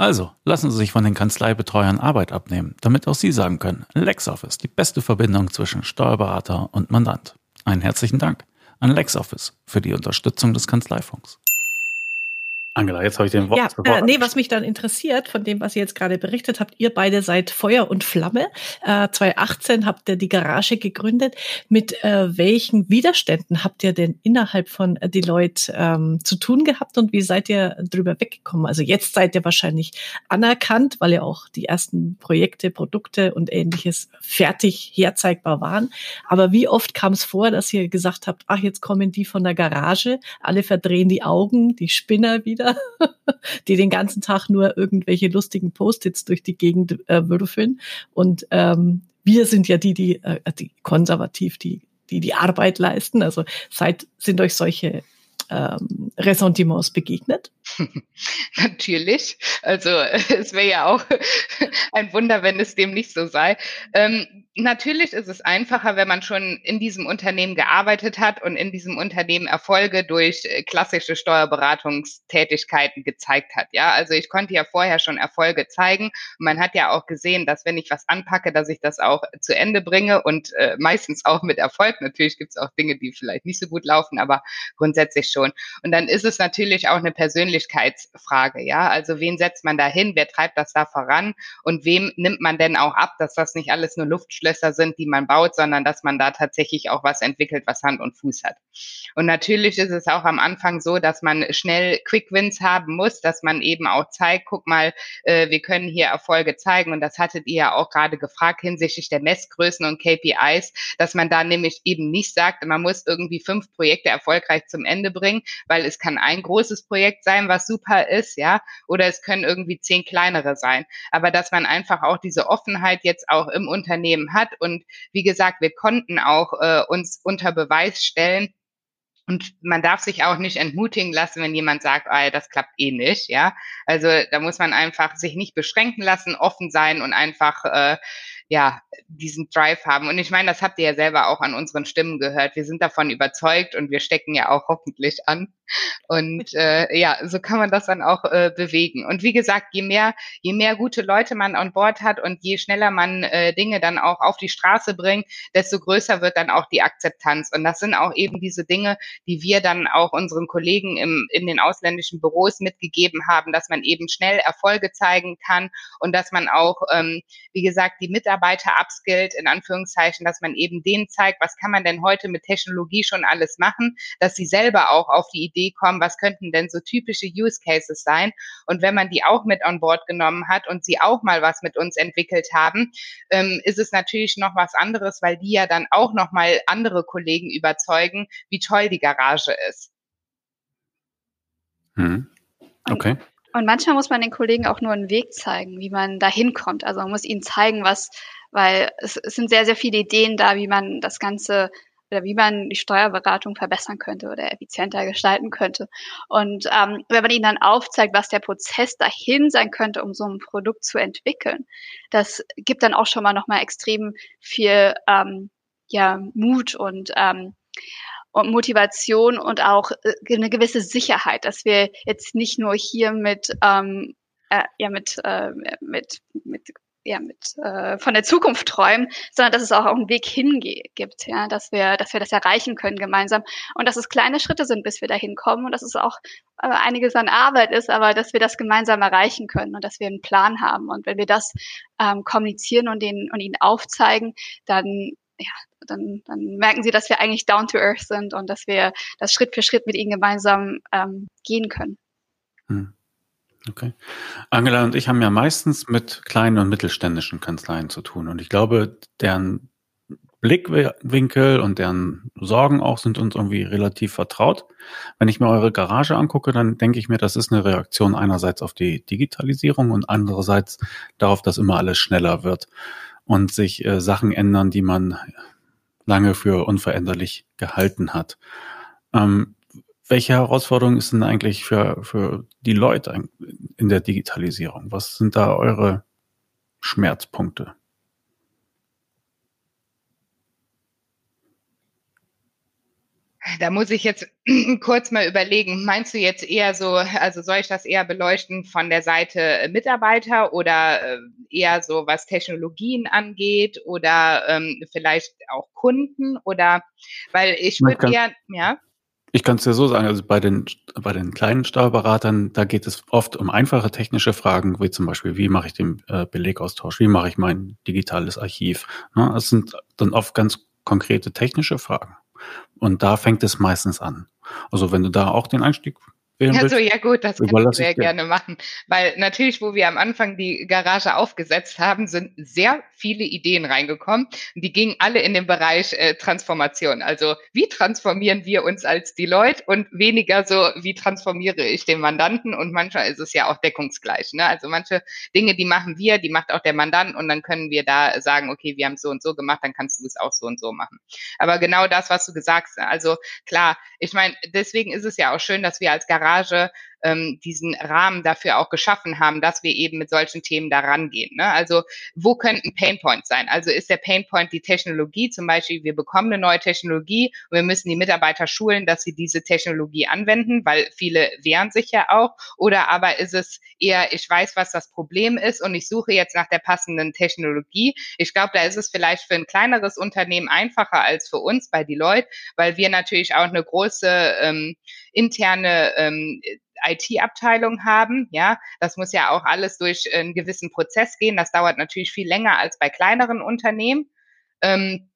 Also, lassen Sie sich von den Kanzleibetreuern Arbeit abnehmen, damit auch Sie sagen können, LexOffice, die beste Verbindung zwischen Steuerberater und Mandant. Einen herzlichen Dank an LexOffice für die Unterstützung des Kanzleifunks. Angela, jetzt habe ich den Wort. Ja, äh, nee, was mich dann interessiert, von dem, was ihr jetzt gerade berichtet habt, ihr beide seid Feuer und Flamme. Äh, 2018 habt ihr die Garage gegründet. Mit äh, welchen Widerständen habt ihr denn innerhalb von Deloitte ähm, zu tun gehabt und wie seid ihr drüber weggekommen? Also jetzt seid ihr wahrscheinlich anerkannt, weil ja auch die ersten Projekte, Produkte und ähnliches fertig herzeigbar waren. Aber wie oft kam es vor, dass ihr gesagt habt, ach, jetzt kommen die von der Garage, alle verdrehen die Augen, die Spinner wieder wieder, die den ganzen Tag nur irgendwelche lustigen Post-its durch die Gegend äh, würfeln. Und ähm, wir sind ja die, die, äh, die konservativ, die, die die Arbeit leisten. Also seid, sind euch solche ähm, Ressentiments begegnet? Natürlich. Also es wäre ja auch ein Wunder, wenn es dem nicht so sei. Ähm, natürlich ist es einfacher, wenn man schon in diesem Unternehmen gearbeitet hat und in diesem Unternehmen Erfolge durch äh, klassische Steuerberatungstätigkeiten gezeigt hat. Ja, also ich konnte ja vorher schon Erfolge zeigen. Man hat ja auch gesehen, dass wenn ich was anpacke, dass ich das auch zu Ende bringe und äh, meistens auch mit Erfolg. Natürlich gibt es auch Dinge, die vielleicht nicht so gut laufen, aber grundsätzlich schon. Und dann ist es natürlich auch eine Persönlichkeitsfrage. Ja, also wen setzt man da hin? Wer treibt das da voran? Und wem nimmt man denn auch ab, dass das nicht alles nur Luftschlösser Luftschlösser sind, die man baut, sondern dass man da tatsächlich auch was entwickelt, was Hand und Fuß hat. Und natürlich ist es auch am Anfang so, dass man schnell Quick Wins haben muss, dass man eben auch zeigt, guck mal, äh, wir können hier Erfolge zeigen. Und das hattet ihr ja auch gerade gefragt hinsichtlich der Messgrößen und KPIs, dass man da nämlich eben nicht sagt, man muss irgendwie fünf Projekte erfolgreich zum Ende bringen, weil es kann ein großes Projekt sein, was super ist, ja, oder es können irgendwie zehn kleinere sein. Aber dass man einfach auch diese Offenheit jetzt auch im Unternehmen hat und wie gesagt, wir konnten auch äh, uns unter Beweis stellen, und man darf sich auch nicht entmutigen lassen, wenn jemand sagt, ah, das klappt eh nicht, ja. Also da muss man einfach sich nicht beschränken lassen, offen sein und einfach äh, ja, diesen Drive haben. Und ich meine, das habt ihr ja selber auch an unseren Stimmen gehört. Wir sind davon überzeugt und wir stecken ja auch hoffentlich an. Und äh, ja, so kann man das dann auch äh, bewegen. Und wie gesagt, je mehr, je mehr gute Leute man an Bord hat und je schneller man äh, Dinge dann auch auf die Straße bringt, desto größer wird dann auch die Akzeptanz. Und das sind auch eben diese Dinge, die wir dann auch unseren Kollegen im, in den ausländischen Büros mitgegeben haben, dass man eben schnell Erfolge zeigen kann und dass man auch, ähm, wie gesagt, die Mitarbeiter Mitarbeiter upskillt, in Anführungszeichen, dass man eben denen zeigt, was kann man denn heute mit Technologie schon alles machen, dass sie selber auch auf die Idee kommen, was könnten denn so typische Use Cases sein. Und wenn man die auch mit on board genommen hat und sie auch mal was mit uns entwickelt haben, ähm, ist es natürlich noch was anderes, weil die ja dann auch noch mal andere Kollegen überzeugen, wie toll die Garage ist. Hm. Okay. Und manchmal muss man den Kollegen auch nur einen Weg zeigen, wie man da hinkommt. Also man muss ihnen zeigen, was, weil es, es sind sehr, sehr viele Ideen da, wie man das Ganze oder wie man die Steuerberatung verbessern könnte oder effizienter gestalten könnte. Und ähm, wenn man ihnen dann aufzeigt, was der Prozess dahin sein könnte, um so ein Produkt zu entwickeln, das gibt dann auch schon mal nochmal extrem viel ähm, ja, Mut und ähm, und Motivation und auch äh, eine gewisse Sicherheit, dass wir jetzt nicht nur hier mit ähm, äh, ja mit äh, mit mit ja mit äh, von der Zukunft träumen, sondern dass es auch einen Weg hingibt, ja, dass wir dass wir das erreichen können gemeinsam und dass es kleine Schritte sind, bis wir dahin kommen und dass es auch äh, einiges an Arbeit ist, aber dass wir das gemeinsam erreichen können und dass wir einen Plan haben und wenn wir das ähm, kommunizieren und den und ihnen aufzeigen, dann ja, dann, dann merken sie, dass wir eigentlich down to earth sind und dass wir das Schritt für Schritt mit ihnen gemeinsam ähm, gehen können. Hm. Okay. Angela und ich haben ja meistens mit kleinen und mittelständischen Kanzleien zu tun. Und ich glaube, deren Blickwinkel und deren Sorgen auch sind uns irgendwie relativ vertraut. Wenn ich mir eure Garage angucke, dann denke ich mir, das ist eine Reaktion einerseits auf die Digitalisierung und andererseits darauf, dass immer alles schneller wird und sich äh, Sachen ändern, die man lange für unveränderlich gehalten hat. Ähm, welche Herausforderungen ist denn eigentlich für, für die Leute in der Digitalisierung? Was sind da eure Schmerzpunkte? Da muss ich jetzt kurz mal überlegen. Meinst du jetzt eher so, also soll ich das eher beleuchten von der Seite äh, Mitarbeiter oder äh, eher so, was Technologien angeht oder ähm, vielleicht auch Kunden oder, weil ich würde eher, ja. Ich kann es dir so sagen, also bei den, bei den kleinen Steuerberatern, da geht es oft um einfache technische Fragen, wie zum Beispiel, wie mache ich den äh, Belegaustausch, wie mache ich mein digitales Archiv. Ne? Das sind dann oft ganz konkrete technische Fragen. Und da fängt es meistens an. Also wenn du da auch den Einstieg Also ja gut, das können wir sehr gerne machen. Weil natürlich, wo wir am Anfang die Garage aufgesetzt haben, sind sehr viele Ideen reingekommen. Die gingen alle in den Bereich äh, Transformation. Also wie transformieren wir uns als die Leute und weniger so, wie transformiere ich den Mandanten? Und manchmal ist es ja auch deckungsgleich. Ne? Also manche Dinge, die machen wir, die macht auch der Mandant und dann können wir da sagen, okay, wir haben es so und so gemacht, dann kannst du es auch so und so machen. Aber genau das, was du gesagt hast, also klar, ich meine, deswegen ist es ja auch schön, dass wir als Garage haja ähm, diesen Rahmen dafür auch geschaffen haben, dass wir eben mit solchen Themen da rangehen. Ne? Also wo könnten Painpoints sein? Also ist der Painpoint die Technologie? Zum Beispiel, wir bekommen eine neue Technologie und wir müssen die Mitarbeiter schulen, dass sie diese Technologie anwenden, weil viele wehren sich ja auch. Oder aber ist es eher, ich weiß, was das Problem ist und ich suche jetzt nach der passenden Technologie. Ich glaube, da ist es vielleicht für ein kleineres Unternehmen einfacher als für uns bei Deloitte, weil wir natürlich auch eine große ähm, interne ähm, IT-Abteilung haben. Ja, das muss ja auch alles durch einen gewissen Prozess gehen. Das dauert natürlich viel länger als bei kleineren Unternehmen. Ähm,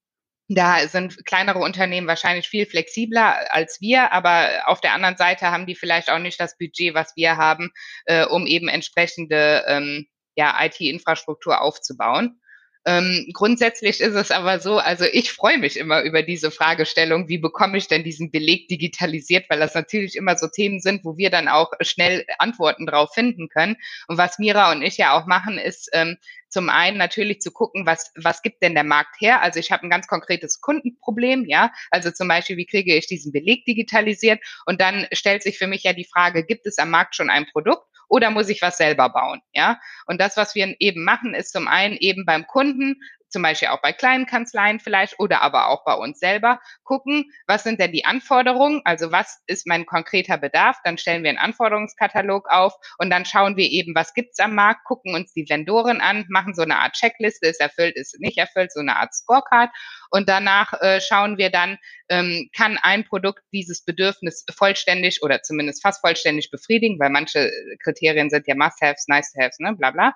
da sind kleinere Unternehmen wahrscheinlich viel flexibler als wir, aber auf der anderen Seite haben die vielleicht auch nicht das Budget, was wir haben, äh, um eben entsprechende ähm, ja, IT-Infrastruktur aufzubauen. Ähm, grundsätzlich ist es aber so, also ich freue mich immer über diese Fragestellung, wie bekomme ich denn diesen Beleg digitalisiert, weil das natürlich immer so Themen sind, wo wir dann auch schnell Antworten drauf finden können. Und was Mira und ich ja auch machen, ist ähm, zum einen natürlich zu gucken, was, was gibt denn der Markt her? Also ich habe ein ganz konkretes Kundenproblem, ja. Also zum Beispiel, wie kriege ich diesen Beleg digitalisiert? Und dann stellt sich für mich ja die Frage, gibt es am Markt schon ein Produkt? Oder muss ich was selber bauen? Ja. Und das, was wir eben machen, ist zum einen eben beim Kunden zum Beispiel auch bei kleinen Kanzleien vielleicht oder aber auch bei uns selber gucken, was sind denn die Anforderungen, also was ist mein konkreter Bedarf, dann stellen wir einen Anforderungskatalog auf und dann schauen wir eben, was gibt's am Markt, gucken uns die Vendoren an, machen so eine Art Checkliste, ist erfüllt, ist nicht erfüllt, so eine Art Scorecard und danach äh, schauen wir dann, ähm, kann ein Produkt dieses Bedürfnis vollständig oder zumindest fast vollständig befriedigen, weil manche Kriterien sind ja Must-Haves, Nice-to-Haves, ne, bla bla.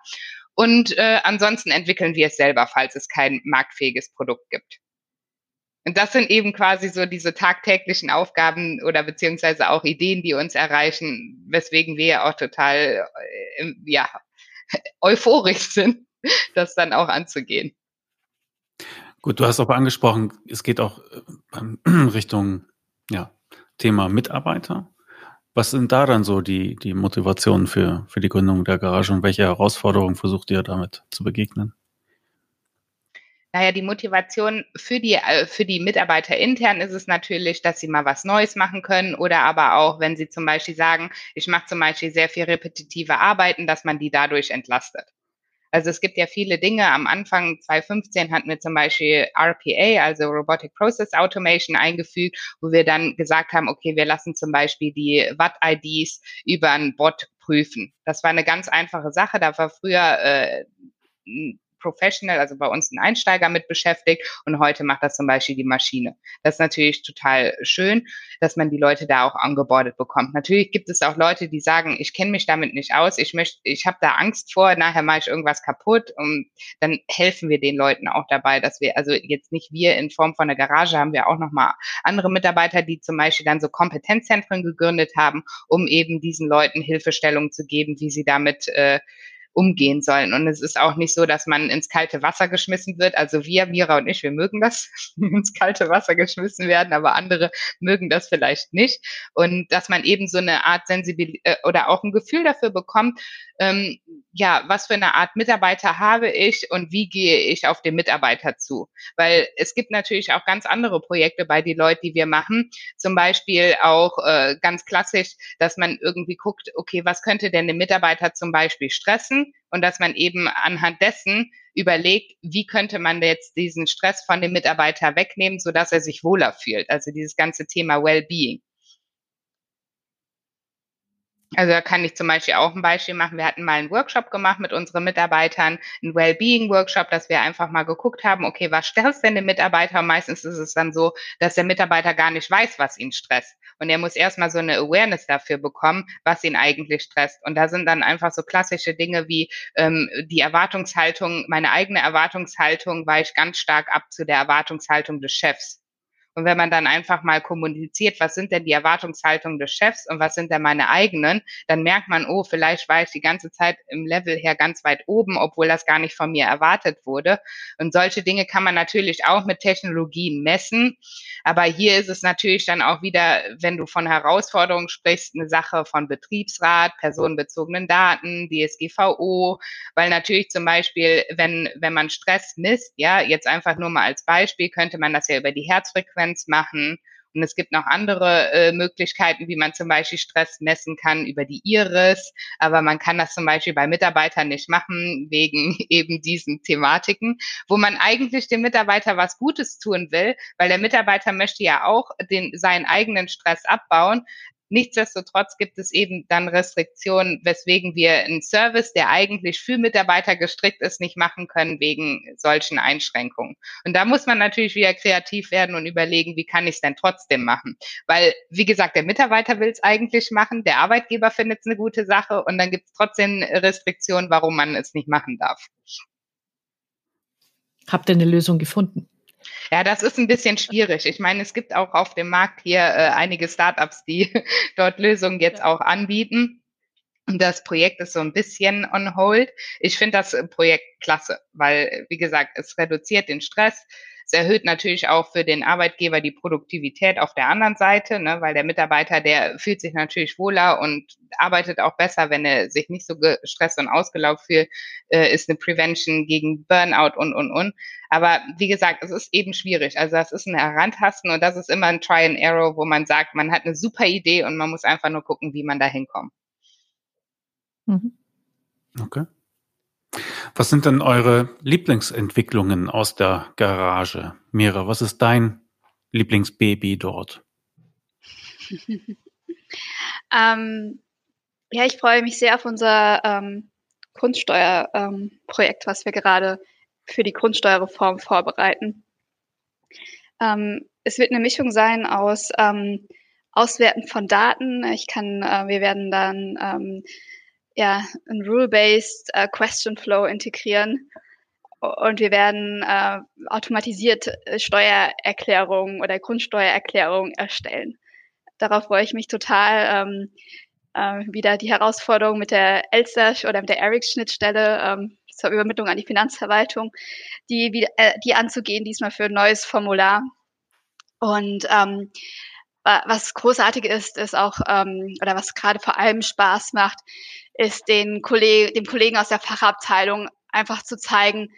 Und äh, ansonsten entwickeln wir es selber, falls es kein marktfähiges Produkt gibt. Und das sind eben quasi so diese tagtäglichen Aufgaben oder beziehungsweise auch Ideen, die uns erreichen, weswegen wir ja auch total äh, ja, euphorisch sind, das dann auch anzugehen. Gut, du hast auch angesprochen, es geht auch äh, Richtung ja, Thema Mitarbeiter. Was sind da dann so die, die Motivationen für, für die Gründung der Garage und welche Herausforderungen versucht ihr damit zu begegnen? Naja, die Motivation für die, äh, für die Mitarbeiter intern ist es natürlich, dass sie mal was Neues machen können oder aber auch, wenn sie zum Beispiel sagen, ich mache zum Beispiel sehr viel repetitive Arbeiten, dass man die dadurch entlastet. Also es gibt ja viele Dinge. Am Anfang 2015 hatten wir zum Beispiel RPA, also Robotic Process Automation eingefügt, wo wir dann gesagt haben, okay, wir lassen zum Beispiel die Watt-IDs über einen Bot prüfen. Das war eine ganz einfache Sache. Da war früher äh, Professional, also bei uns ein Einsteiger mit beschäftigt und heute macht das zum Beispiel die Maschine. Das ist natürlich total schön, dass man die Leute da auch angebordet bekommt. Natürlich gibt es auch Leute, die sagen, ich kenne mich damit nicht aus, ich möchte, ich habe da Angst vor, nachher mache ich irgendwas kaputt und dann helfen wir den Leuten auch dabei, dass wir, also jetzt nicht wir in Form von einer Garage, haben wir auch nochmal andere Mitarbeiter, die zum Beispiel dann so Kompetenzzentren gegründet haben, um eben diesen Leuten Hilfestellung zu geben, wie sie damit äh, umgehen sollen. Und es ist auch nicht so, dass man ins kalte Wasser geschmissen wird. Also wir, Mira und ich, wir mögen das, ins kalte Wasser geschmissen werden, aber andere mögen das vielleicht nicht. Und dass man eben so eine Art Sensibilität äh, oder auch ein Gefühl dafür bekommt, ähm, ja, was für eine Art Mitarbeiter habe ich und wie gehe ich auf den Mitarbeiter zu? Weil es gibt natürlich auch ganz andere Projekte bei die Leute, die wir machen. Zum Beispiel auch äh, ganz klassisch, dass man irgendwie guckt, okay, was könnte denn den Mitarbeiter zum Beispiel stressen? Und dass man eben anhand dessen überlegt, wie könnte man jetzt diesen Stress von dem Mitarbeiter wegnehmen, sodass er sich wohler fühlt. Also dieses ganze Thema Wellbeing. Also da kann ich zum Beispiel auch ein Beispiel machen. Wir hatten mal einen Workshop gemacht mit unseren Mitarbeitern, einen Wellbeing-Workshop, dass wir einfach mal geguckt haben, okay, was stresst denn den Mitarbeiter? Und meistens ist es dann so, dass der Mitarbeiter gar nicht weiß, was ihn stresst. Und er muss erstmal so eine Awareness dafür bekommen, was ihn eigentlich stresst. Und da sind dann einfach so klassische Dinge wie ähm, die Erwartungshaltung, meine eigene Erwartungshaltung weicht ganz stark ab zu der Erwartungshaltung des Chefs. Und wenn man dann einfach mal kommuniziert, was sind denn die Erwartungshaltungen des Chefs und was sind denn meine eigenen, dann merkt man, oh, vielleicht war ich die ganze Zeit im Level her ganz weit oben, obwohl das gar nicht von mir erwartet wurde. Und solche Dinge kann man natürlich auch mit Technologien messen. Aber hier ist es natürlich dann auch wieder, wenn du von Herausforderungen sprichst, eine Sache von Betriebsrat, personenbezogenen Daten, DSGVO, weil natürlich zum Beispiel, wenn, wenn man Stress misst, ja, jetzt einfach nur mal als Beispiel, könnte man das ja über die Herzfrequenz machen und es gibt noch andere äh, Möglichkeiten, wie man zum Beispiel Stress messen kann über die Iris. Aber man kann das zum Beispiel bei Mitarbeitern nicht machen, wegen eben diesen Thematiken, wo man eigentlich dem Mitarbeiter was Gutes tun will, weil der Mitarbeiter möchte ja auch den, seinen eigenen Stress abbauen. Nichtsdestotrotz gibt es eben dann Restriktionen, weswegen wir einen Service, der eigentlich für Mitarbeiter gestrickt ist, nicht machen können wegen solchen Einschränkungen. Und da muss man natürlich wieder kreativ werden und überlegen, wie kann ich es denn trotzdem machen? Weil, wie gesagt, der Mitarbeiter will es eigentlich machen, der Arbeitgeber findet es eine gute Sache und dann gibt es trotzdem Restriktionen, warum man es nicht machen darf. Habt ihr eine Lösung gefunden? Ja, das ist ein bisschen schwierig. Ich meine, es gibt auch auf dem Markt hier äh, einige Startups, die dort Lösungen jetzt auch anbieten. Und das Projekt ist so ein bisschen on hold. Ich finde das Projekt klasse, weil, wie gesagt, es reduziert den Stress, es erhöht natürlich auch für den Arbeitgeber die Produktivität auf der anderen Seite, ne, weil der Mitarbeiter, der fühlt sich natürlich wohler und arbeitet auch besser, wenn er sich nicht so gestresst und ausgelaugt fühlt, äh, ist eine Prevention gegen Burnout und, und, und. Aber wie gesagt, es ist eben schwierig. Also das ist ein Herantasten und das ist immer ein Try and Arrow, wo man sagt, man hat eine super Idee und man muss einfach nur gucken, wie man da hinkommt. Mhm. Okay. Was sind denn eure Lieblingsentwicklungen aus der Garage? Mira, was ist dein Lieblingsbaby dort? ähm, ja, ich freue mich sehr auf unser ähm, Grundsteuerprojekt, ähm, was wir gerade für die Grundsteuerreform vorbereiten. Ähm, es wird eine Mischung sein aus ähm, Auswerten von Daten. Ich kann, äh, wir werden dann ähm, ja, ein Rule-Based äh, Question Flow integrieren. Und wir werden äh, automatisiert äh, Steuererklärungen oder Grundsteuererklärungen erstellen. Darauf freue ich mich total. Ähm, äh, wieder die Herausforderung mit der Elster oder mit der ERIC-Schnittstelle ähm, zur Übermittlung an die Finanzverwaltung, die, äh, die anzugehen, diesmal für ein neues Formular. Und ähm, was großartig ist, ist auch, ähm, oder was gerade vor allem Spaß macht, ist den Kolleg dem Kollegen aus der Fachabteilung einfach zu zeigen,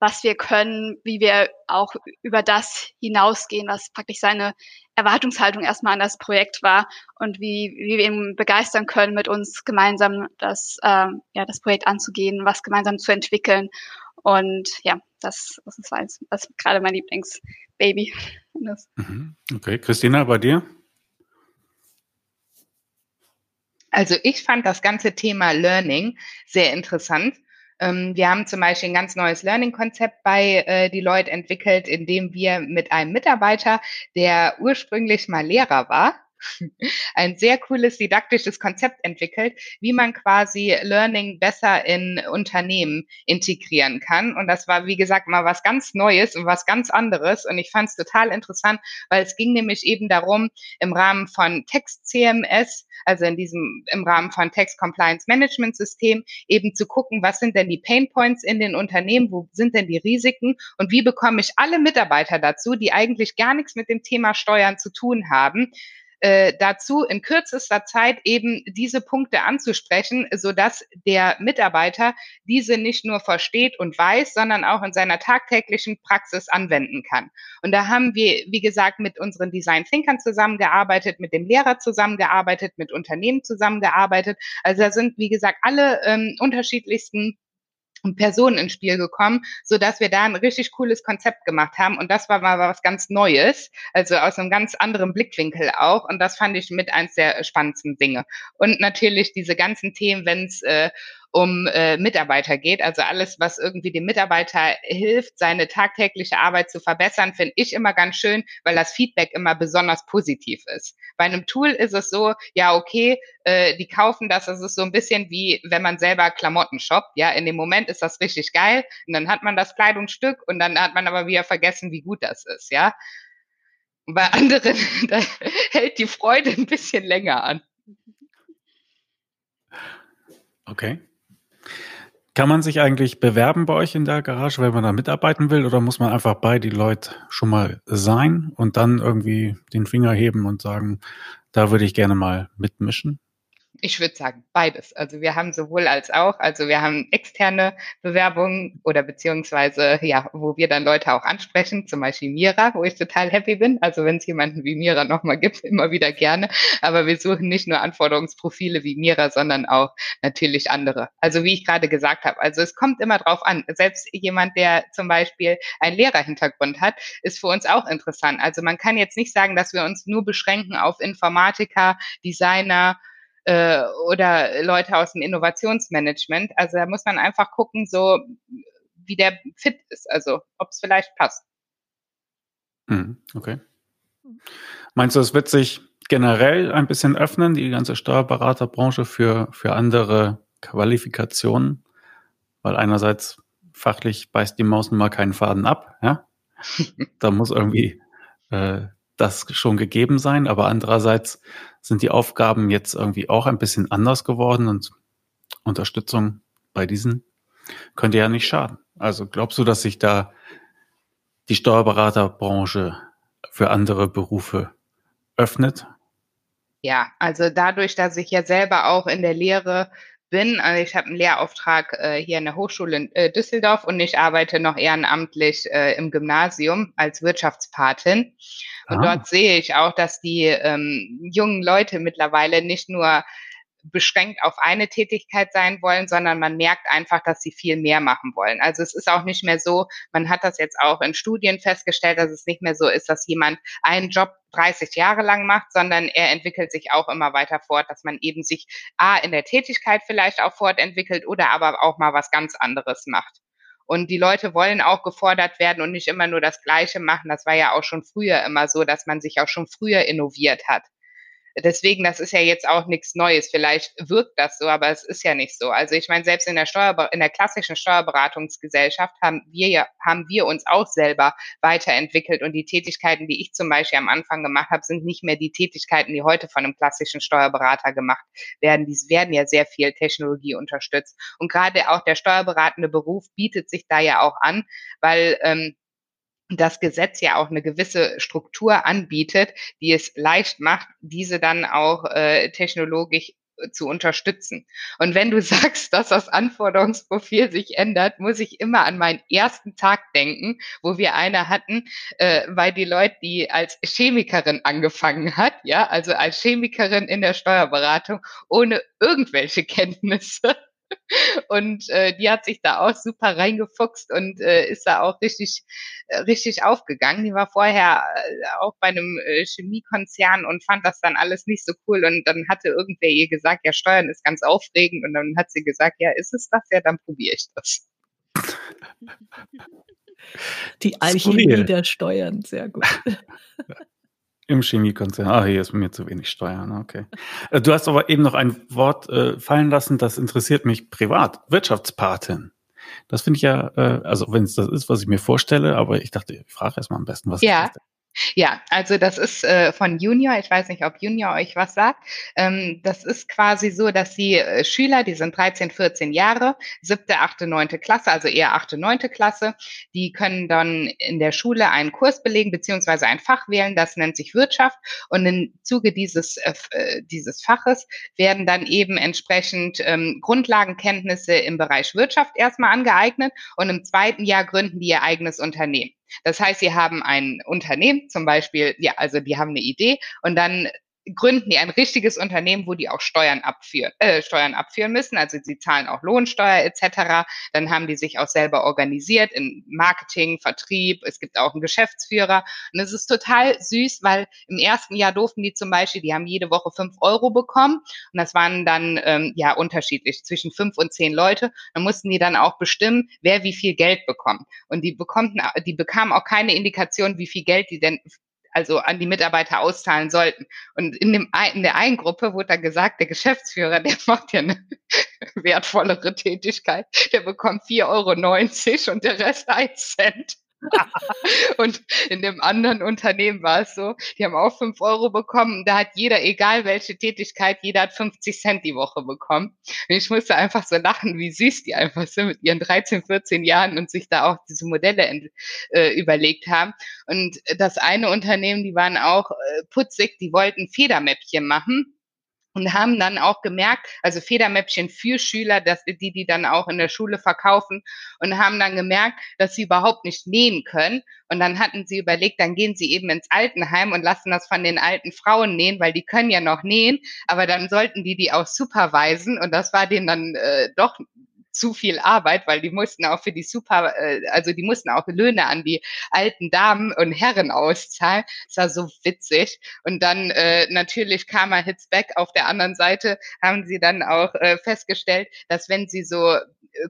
was wir können, wie wir auch über das hinausgehen, was praktisch seine Erwartungshaltung erstmal an das Projekt war und wie, wie wir ihn begeistern können, mit uns gemeinsam das, ähm, ja, das Projekt anzugehen, was gemeinsam zu entwickeln. Und ja, das, das ist, eins, das ist gerade mein Lieblingsbaby. Mhm. Okay, Christina, bei dir? Also ich fand das ganze Thema Learning sehr interessant. Ähm, wir haben zum Beispiel ein ganz neues Learning-Konzept bei äh, Deloitte entwickelt, in dem wir mit einem Mitarbeiter, der ursprünglich mal Lehrer war, ein sehr cooles didaktisches Konzept entwickelt, wie man quasi Learning besser in Unternehmen integrieren kann. Und das war, wie gesagt, mal was ganz Neues und was ganz anderes. Und ich fand es total interessant, weil es ging nämlich eben darum, im Rahmen von Text-CMS, also in diesem, im Rahmen von Text Compliance Management System, eben zu gucken, was sind denn die Pain Points in den Unternehmen, wo sind denn die Risiken und wie bekomme ich alle Mitarbeiter dazu, die eigentlich gar nichts mit dem Thema Steuern zu tun haben, äh, dazu, in kürzester Zeit eben diese Punkte anzusprechen, so dass der Mitarbeiter diese nicht nur versteht und weiß, sondern auch in seiner tagtäglichen Praxis anwenden kann. Und da haben wir, wie gesagt, mit unseren Design Thinkern zusammengearbeitet, mit dem Lehrer zusammengearbeitet, mit Unternehmen zusammengearbeitet. Also da sind, wie gesagt, alle ähm, unterschiedlichsten Personen ins Spiel gekommen, so dass wir da ein richtig cooles Konzept gemacht haben. Und das war mal was ganz Neues, also aus einem ganz anderen Blickwinkel auch. Und das fand ich mit eins der spannendsten Dinge. Und natürlich diese ganzen Themen, wenn es äh, um äh, Mitarbeiter geht. Also alles, was irgendwie dem Mitarbeiter hilft, seine tagtägliche Arbeit zu verbessern, finde ich immer ganz schön, weil das Feedback immer besonders positiv ist. Bei einem Tool ist es so, ja, okay, äh, die kaufen das, das ist so ein bisschen wie, wenn man selber Klamotten shoppt. Ja, in dem Moment ist das richtig geil und dann hat man das Kleidungsstück und dann hat man aber wieder vergessen, wie gut das ist, ja. Und bei anderen, da hält die Freude ein bisschen länger an. Okay. Kann man sich eigentlich bewerben bei euch in der Garage, wenn man da mitarbeiten will, oder muss man einfach bei die Leute schon mal sein und dann irgendwie den Finger heben und sagen, da würde ich gerne mal mitmischen? Ich würde sagen, beides. Also wir haben sowohl als auch, also wir haben externe Bewerbungen oder beziehungsweise, ja, wo wir dann Leute auch ansprechen, zum Beispiel Mira, wo ich total happy bin. Also wenn es jemanden wie Mira nochmal gibt, immer wieder gerne. Aber wir suchen nicht nur Anforderungsprofile wie Mira, sondern auch natürlich andere. Also wie ich gerade gesagt habe, also es kommt immer drauf an. Selbst jemand, der zum Beispiel einen Lehrerhintergrund hat, ist für uns auch interessant. Also man kann jetzt nicht sagen, dass wir uns nur beschränken auf Informatiker, Designer, äh, oder Leute aus dem Innovationsmanagement. Also da muss man einfach gucken, so wie der fit ist, also ob es vielleicht passt. Hm, okay. Meinst du, es wird sich generell ein bisschen öffnen, die ganze Steuerberaterbranche für, für andere Qualifikationen? Weil einerseits fachlich beißt die Maus nun mal keinen Faden ab, ja? da muss irgendwie äh, das schon gegeben sein, aber andererseits sind die Aufgaben jetzt irgendwie auch ein bisschen anders geworden und Unterstützung bei diesen könnte ja nicht schaden. Also glaubst du, dass sich da die Steuerberaterbranche für andere Berufe öffnet? Ja, also dadurch, dass ich ja selber auch in der Lehre bin. Also ich habe einen Lehrauftrag äh, hier in der Hochschule in äh, Düsseldorf und ich arbeite noch ehrenamtlich äh, im Gymnasium als Wirtschaftspatin. Und ah. dort sehe ich auch, dass die ähm, jungen Leute mittlerweile nicht nur beschränkt auf eine Tätigkeit sein wollen, sondern man merkt einfach, dass sie viel mehr machen wollen. Also es ist auch nicht mehr so, man hat das jetzt auch in Studien festgestellt, dass es nicht mehr so ist, dass jemand einen Job 30 Jahre lang macht, sondern er entwickelt sich auch immer weiter fort, dass man eben sich A in der Tätigkeit vielleicht auch fortentwickelt oder aber auch mal was ganz anderes macht. Und die Leute wollen auch gefordert werden und nicht immer nur das Gleiche machen. Das war ja auch schon früher immer so, dass man sich auch schon früher innoviert hat. Deswegen, das ist ja jetzt auch nichts Neues. Vielleicht wirkt das so, aber es ist ja nicht so. Also ich meine, selbst in der Steuer, in der klassischen Steuerberatungsgesellschaft haben wir ja, haben wir uns auch selber weiterentwickelt und die Tätigkeiten, die ich zum Beispiel am Anfang gemacht habe, sind nicht mehr die Tätigkeiten, die heute von einem klassischen Steuerberater gemacht werden. Dies werden ja sehr viel Technologie unterstützt. Und gerade auch der steuerberatende Beruf bietet sich da ja auch an, weil ähm, das Gesetz ja auch eine gewisse Struktur anbietet, die es leicht macht, diese dann auch äh, technologisch äh, zu unterstützen. Und wenn du sagst, dass das Anforderungsprofil sich ändert, muss ich immer an meinen ersten Tag denken, wo wir eine hatten, äh, weil die Leute, die als Chemikerin angefangen hat, ja, also als Chemikerin in der Steuerberatung, ohne irgendwelche Kenntnisse und äh, die hat sich da auch super reingefuchst und äh, ist da auch richtig, äh, richtig aufgegangen. Die war vorher äh, auch bei einem äh, Chemiekonzern und fand das dann alles nicht so cool. Und dann hatte irgendwer ihr gesagt, ja, Steuern ist ganz aufregend. Und dann hat sie gesagt, ja, ist es das? Ja, dann probiere ich das. Die Alchemie der Steuern, sehr gut. Im Chemiekonzern. Ah, hier ist mir zu wenig Steuern. Okay. Äh, du hast aber eben noch ein Wort äh, fallen lassen, das interessiert mich privat. Wirtschaftspatin. Das finde ich ja, äh, also wenn es das ist, was ich mir vorstelle, aber ich dachte, ich frage erst mal am besten, was ja. ist das ja, also das ist äh, von Junior. Ich weiß nicht, ob Junior euch was sagt. Ähm, das ist quasi so, dass die äh, Schüler, die sind 13, 14 Jahre, siebte, achte, neunte Klasse, also eher achte, neunte Klasse, die können dann in der Schule einen Kurs belegen beziehungsweise ein Fach wählen. Das nennt sich Wirtschaft. Und im Zuge dieses äh, äh dieses Faches werden dann eben entsprechend ähm, Grundlagenkenntnisse im Bereich Wirtschaft erstmal angeeignet. Und im zweiten Jahr gründen die ihr eigenes Unternehmen. Das heißt, sie haben ein Unternehmen, zum Beispiel, ja, also die haben eine Idee und dann gründen die ein richtiges Unternehmen, wo die auch Steuern abführen, äh, Steuern abführen müssen. Also sie zahlen auch Lohnsteuer etc. Dann haben die sich auch selber organisiert in Marketing, Vertrieb. Es gibt auch einen Geschäftsführer. Und es ist total süß, weil im ersten Jahr durften die zum Beispiel, die haben jede Woche fünf Euro bekommen. Und das waren dann ähm, ja unterschiedlich zwischen fünf und zehn Leute. Dann mussten die dann auch bestimmen, wer wie viel Geld bekommt. Und die bekommen, die bekamen auch keine Indikation, wie viel Geld die denn also an die Mitarbeiter auszahlen sollten. Und in, dem, in der einen Gruppe wurde dann gesagt, der Geschäftsführer, der macht ja eine wertvollere Tätigkeit, der bekommt 4,90 Euro und der Rest 1 Cent. und in dem anderen Unternehmen war es so, die haben auch fünf Euro bekommen. Da hat jeder, egal welche Tätigkeit, jeder hat 50 Cent die Woche bekommen. Und ich musste einfach so lachen, wie süß die einfach sind mit ihren 13, 14 Jahren und sich da auch diese Modelle äh, überlegt haben. Und das eine Unternehmen, die waren auch äh, putzig, die wollten Federmäppchen machen und haben dann auch gemerkt, also Federmäppchen für Schüler, dass die die dann auch in der Schule verkaufen und haben dann gemerkt, dass sie überhaupt nicht nähen können. Und dann hatten sie überlegt, dann gehen sie eben ins Altenheim und lassen das von den alten Frauen nähen, weil die können ja noch nähen, aber dann sollten die die auch supervisen und das war denen dann äh, doch zu viel Arbeit, weil die mussten auch für die Super, äh, also die mussten auch Löhne an die alten Damen und Herren auszahlen. Das war so witzig. Und dann äh, natürlich Karma Hits Back. Auf der anderen Seite haben sie dann auch äh, festgestellt, dass wenn sie so äh,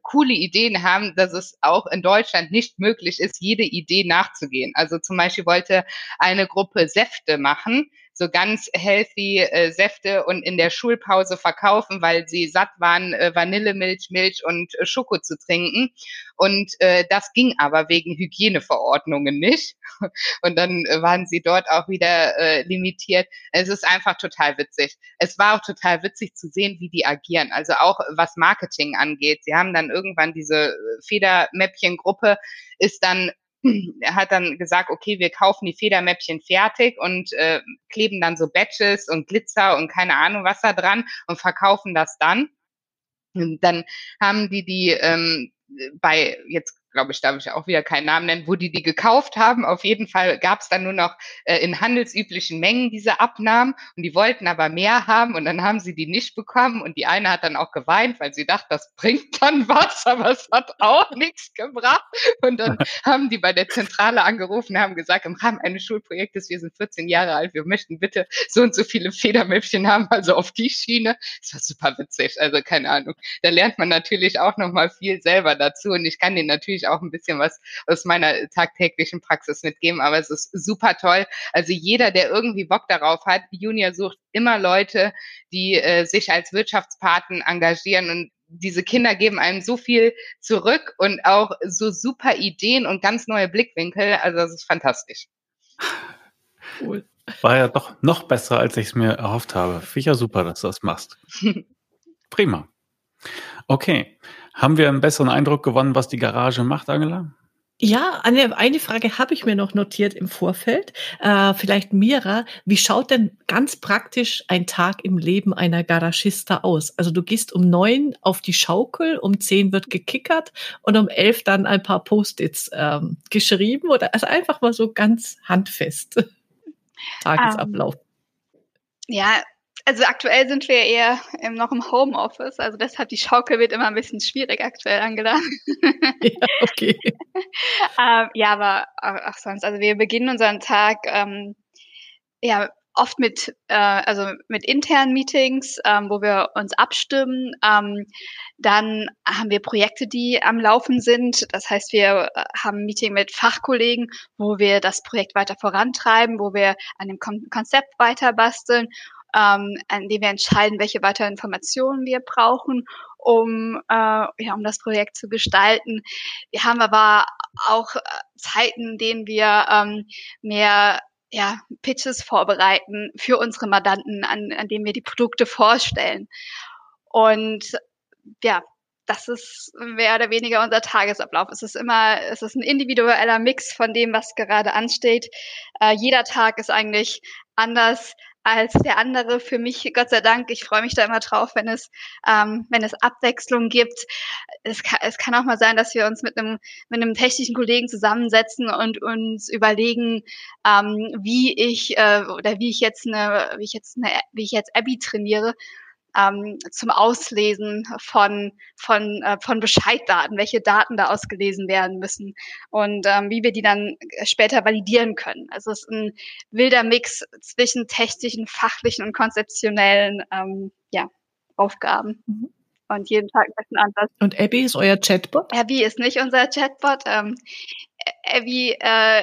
coole Ideen haben, dass es auch in Deutschland nicht möglich ist, jede Idee nachzugehen. Also zum Beispiel wollte eine Gruppe Säfte machen, so ganz healthy äh, Säfte und in der Schulpause verkaufen, weil sie satt waren, äh, Vanillemilch, Milch und äh, Schoko zu trinken. Und äh, das ging aber wegen Hygieneverordnungen nicht. Und dann äh, waren sie dort auch wieder äh, limitiert. Es ist einfach total witzig. Es war auch total witzig zu sehen, wie die agieren. Also auch was Marketing angeht. Sie haben dann irgendwann diese äh, Federmäppchen-Gruppe ist dann er hat dann gesagt, okay, wir kaufen die Federmäppchen fertig und äh, kleben dann so Batches und Glitzer und keine Ahnung was da dran und verkaufen das dann. Und dann haben die die ähm, bei jetzt glaube ich, darf ich auch wieder keinen Namen nennen, wo die die gekauft haben. Auf jeden Fall gab es dann nur noch äh, in handelsüblichen Mengen diese Abnahmen und die wollten aber mehr haben und dann haben sie die nicht bekommen und die eine hat dann auch geweint, weil sie dachte, das bringt dann was, aber es hat auch nichts gebracht. Und dann haben die bei der Zentrale angerufen und haben gesagt, im Rahmen eines Schulprojektes, wir sind 14 Jahre alt, wir möchten bitte so und so viele Federmäppchen haben, also auf die Schiene. Das war super witzig, also keine Ahnung. Da lernt man natürlich auch nochmal viel selber dazu und ich kann den natürlich natürlich auch ein bisschen was aus meiner tagtäglichen Praxis mitgeben, aber es ist super toll. Also jeder, der irgendwie Bock darauf hat, Junior sucht immer Leute, die äh, sich als Wirtschaftspaten engagieren und diese Kinder geben einem so viel zurück und auch so super Ideen und ganz neue Blickwinkel. Also das ist fantastisch. Cool. War ja doch noch besser, als ich es mir erhofft habe. Finde ich ja super, dass du das machst. Prima. Okay. Haben wir einen besseren Eindruck gewonnen, was die Garage macht, Angela? Ja, eine, eine Frage habe ich mir noch notiert im Vorfeld. Äh, vielleicht Mira, wie schaut denn ganz praktisch ein Tag im Leben einer Garagista aus? Also du gehst um neun auf die Schaukel, um zehn wird gekickert und um elf dann ein paar Post-its ähm, geschrieben oder also einfach mal so ganz handfest. Tagesablauf. Um, ähm, ja, also aktuell sind wir eher ähm, noch im Homeoffice, also deshalb die Schaukel wird immer ein bisschen schwierig aktuell angeladen. Ja, okay. ähm, ja, aber auch sonst, also wir beginnen unseren Tag ähm, ja oft mit äh, also mit internen Meetings, ähm, wo wir uns abstimmen. Ähm, dann haben wir Projekte, die am Laufen sind. Das heißt, wir äh, haben ein Meeting mit Fachkollegen, wo wir das Projekt weiter vorantreiben, wo wir an dem Kon Konzept weiter basteln ähm, an dem wir entscheiden, welche weiteren Informationen wir brauchen, um, äh, ja, um das Projekt zu gestalten. Wir haben aber auch äh, Zeiten, in denen wir ähm, mehr ja, Pitches vorbereiten für unsere Mandanten, an, an denen wir die Produkte vorstellen. Und ja, das ist mehr oder weniger unser Tagesablauf. Es ist immer, es ist ein individueller Mix von dem, was gerade ansteht. Äh, jeder Tag ist eigentlich anders als der andere für mich, Gott sei Dank. Ich freue mich da immer drauf, wenn es, ähm, wenn es Abwechslung gibt. Es kann, es kann auch mal sein, dass wir uns mit einem, mit einem technischen Kollegen zusammensetzen und uns überlegen, ähm, wie ich äh, oder wie ich jetzt eine, wie ich jetzt eine, wie ich jetzt Abby trainiere ähm, zum Auslesen von, von, äh, von Bescheiddaten, welche Daten da ausgelesen werden müssen und ähm, wie wir die dann später validieren können. Also es ist ein wilder Mix zwischen technischen, fachlichen und konzeptionellen ähm, ja, Aufgaben. Mhm. Und jeden Tag ein bisschen anders. Und Abby ist euer Chatbot? Abby ist nicht unser Chatbot. Ähm, Abby äh,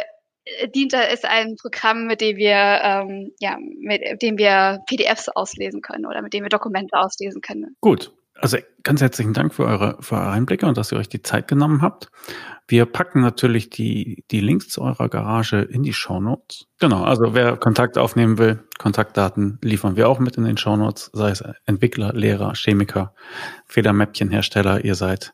Dinter ist ein Programm, mit dem wir, ähm, ja, mit dem wir PDFs auslesen können oder mit dem wir Dokumente auslesen können. Gut. also ganz herzlichen Dank für eure, für eure Einblicke und dass ihr euch die Zeit genommen habt. Wir packen natürlich die, die Links zu eurer Garage in die Show Notes. Genau, also wer Kontakt aufnehmen will, Kontaktdaten liefern wir auch mit in den Show Notes, sei es Entwickler, Lehrer, Chemiker, Federmäppchenhersteller, ihr seid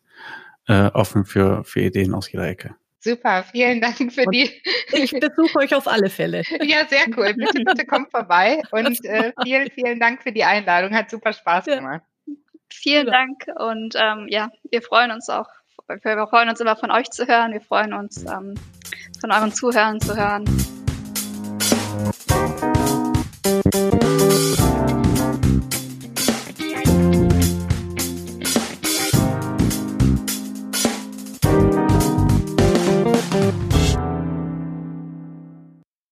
äh, offen für, für Ideen aus jeder Ecke. Super, vielen Dank für und die. Ich besuche euch auf alle Fälle. Ja, sehr cool. Bitte, bitte kommt vorbei und äh, vielen, vielen Dank für die Einladung. Hat super Spaß gemacht. Ja. Vielen ja. Dank und ähm, ja, wir freuen uns auch. Wir freuen uns immer von euch zu hören. Wir freuen uns ähm, von euren Zuhörern zu hören.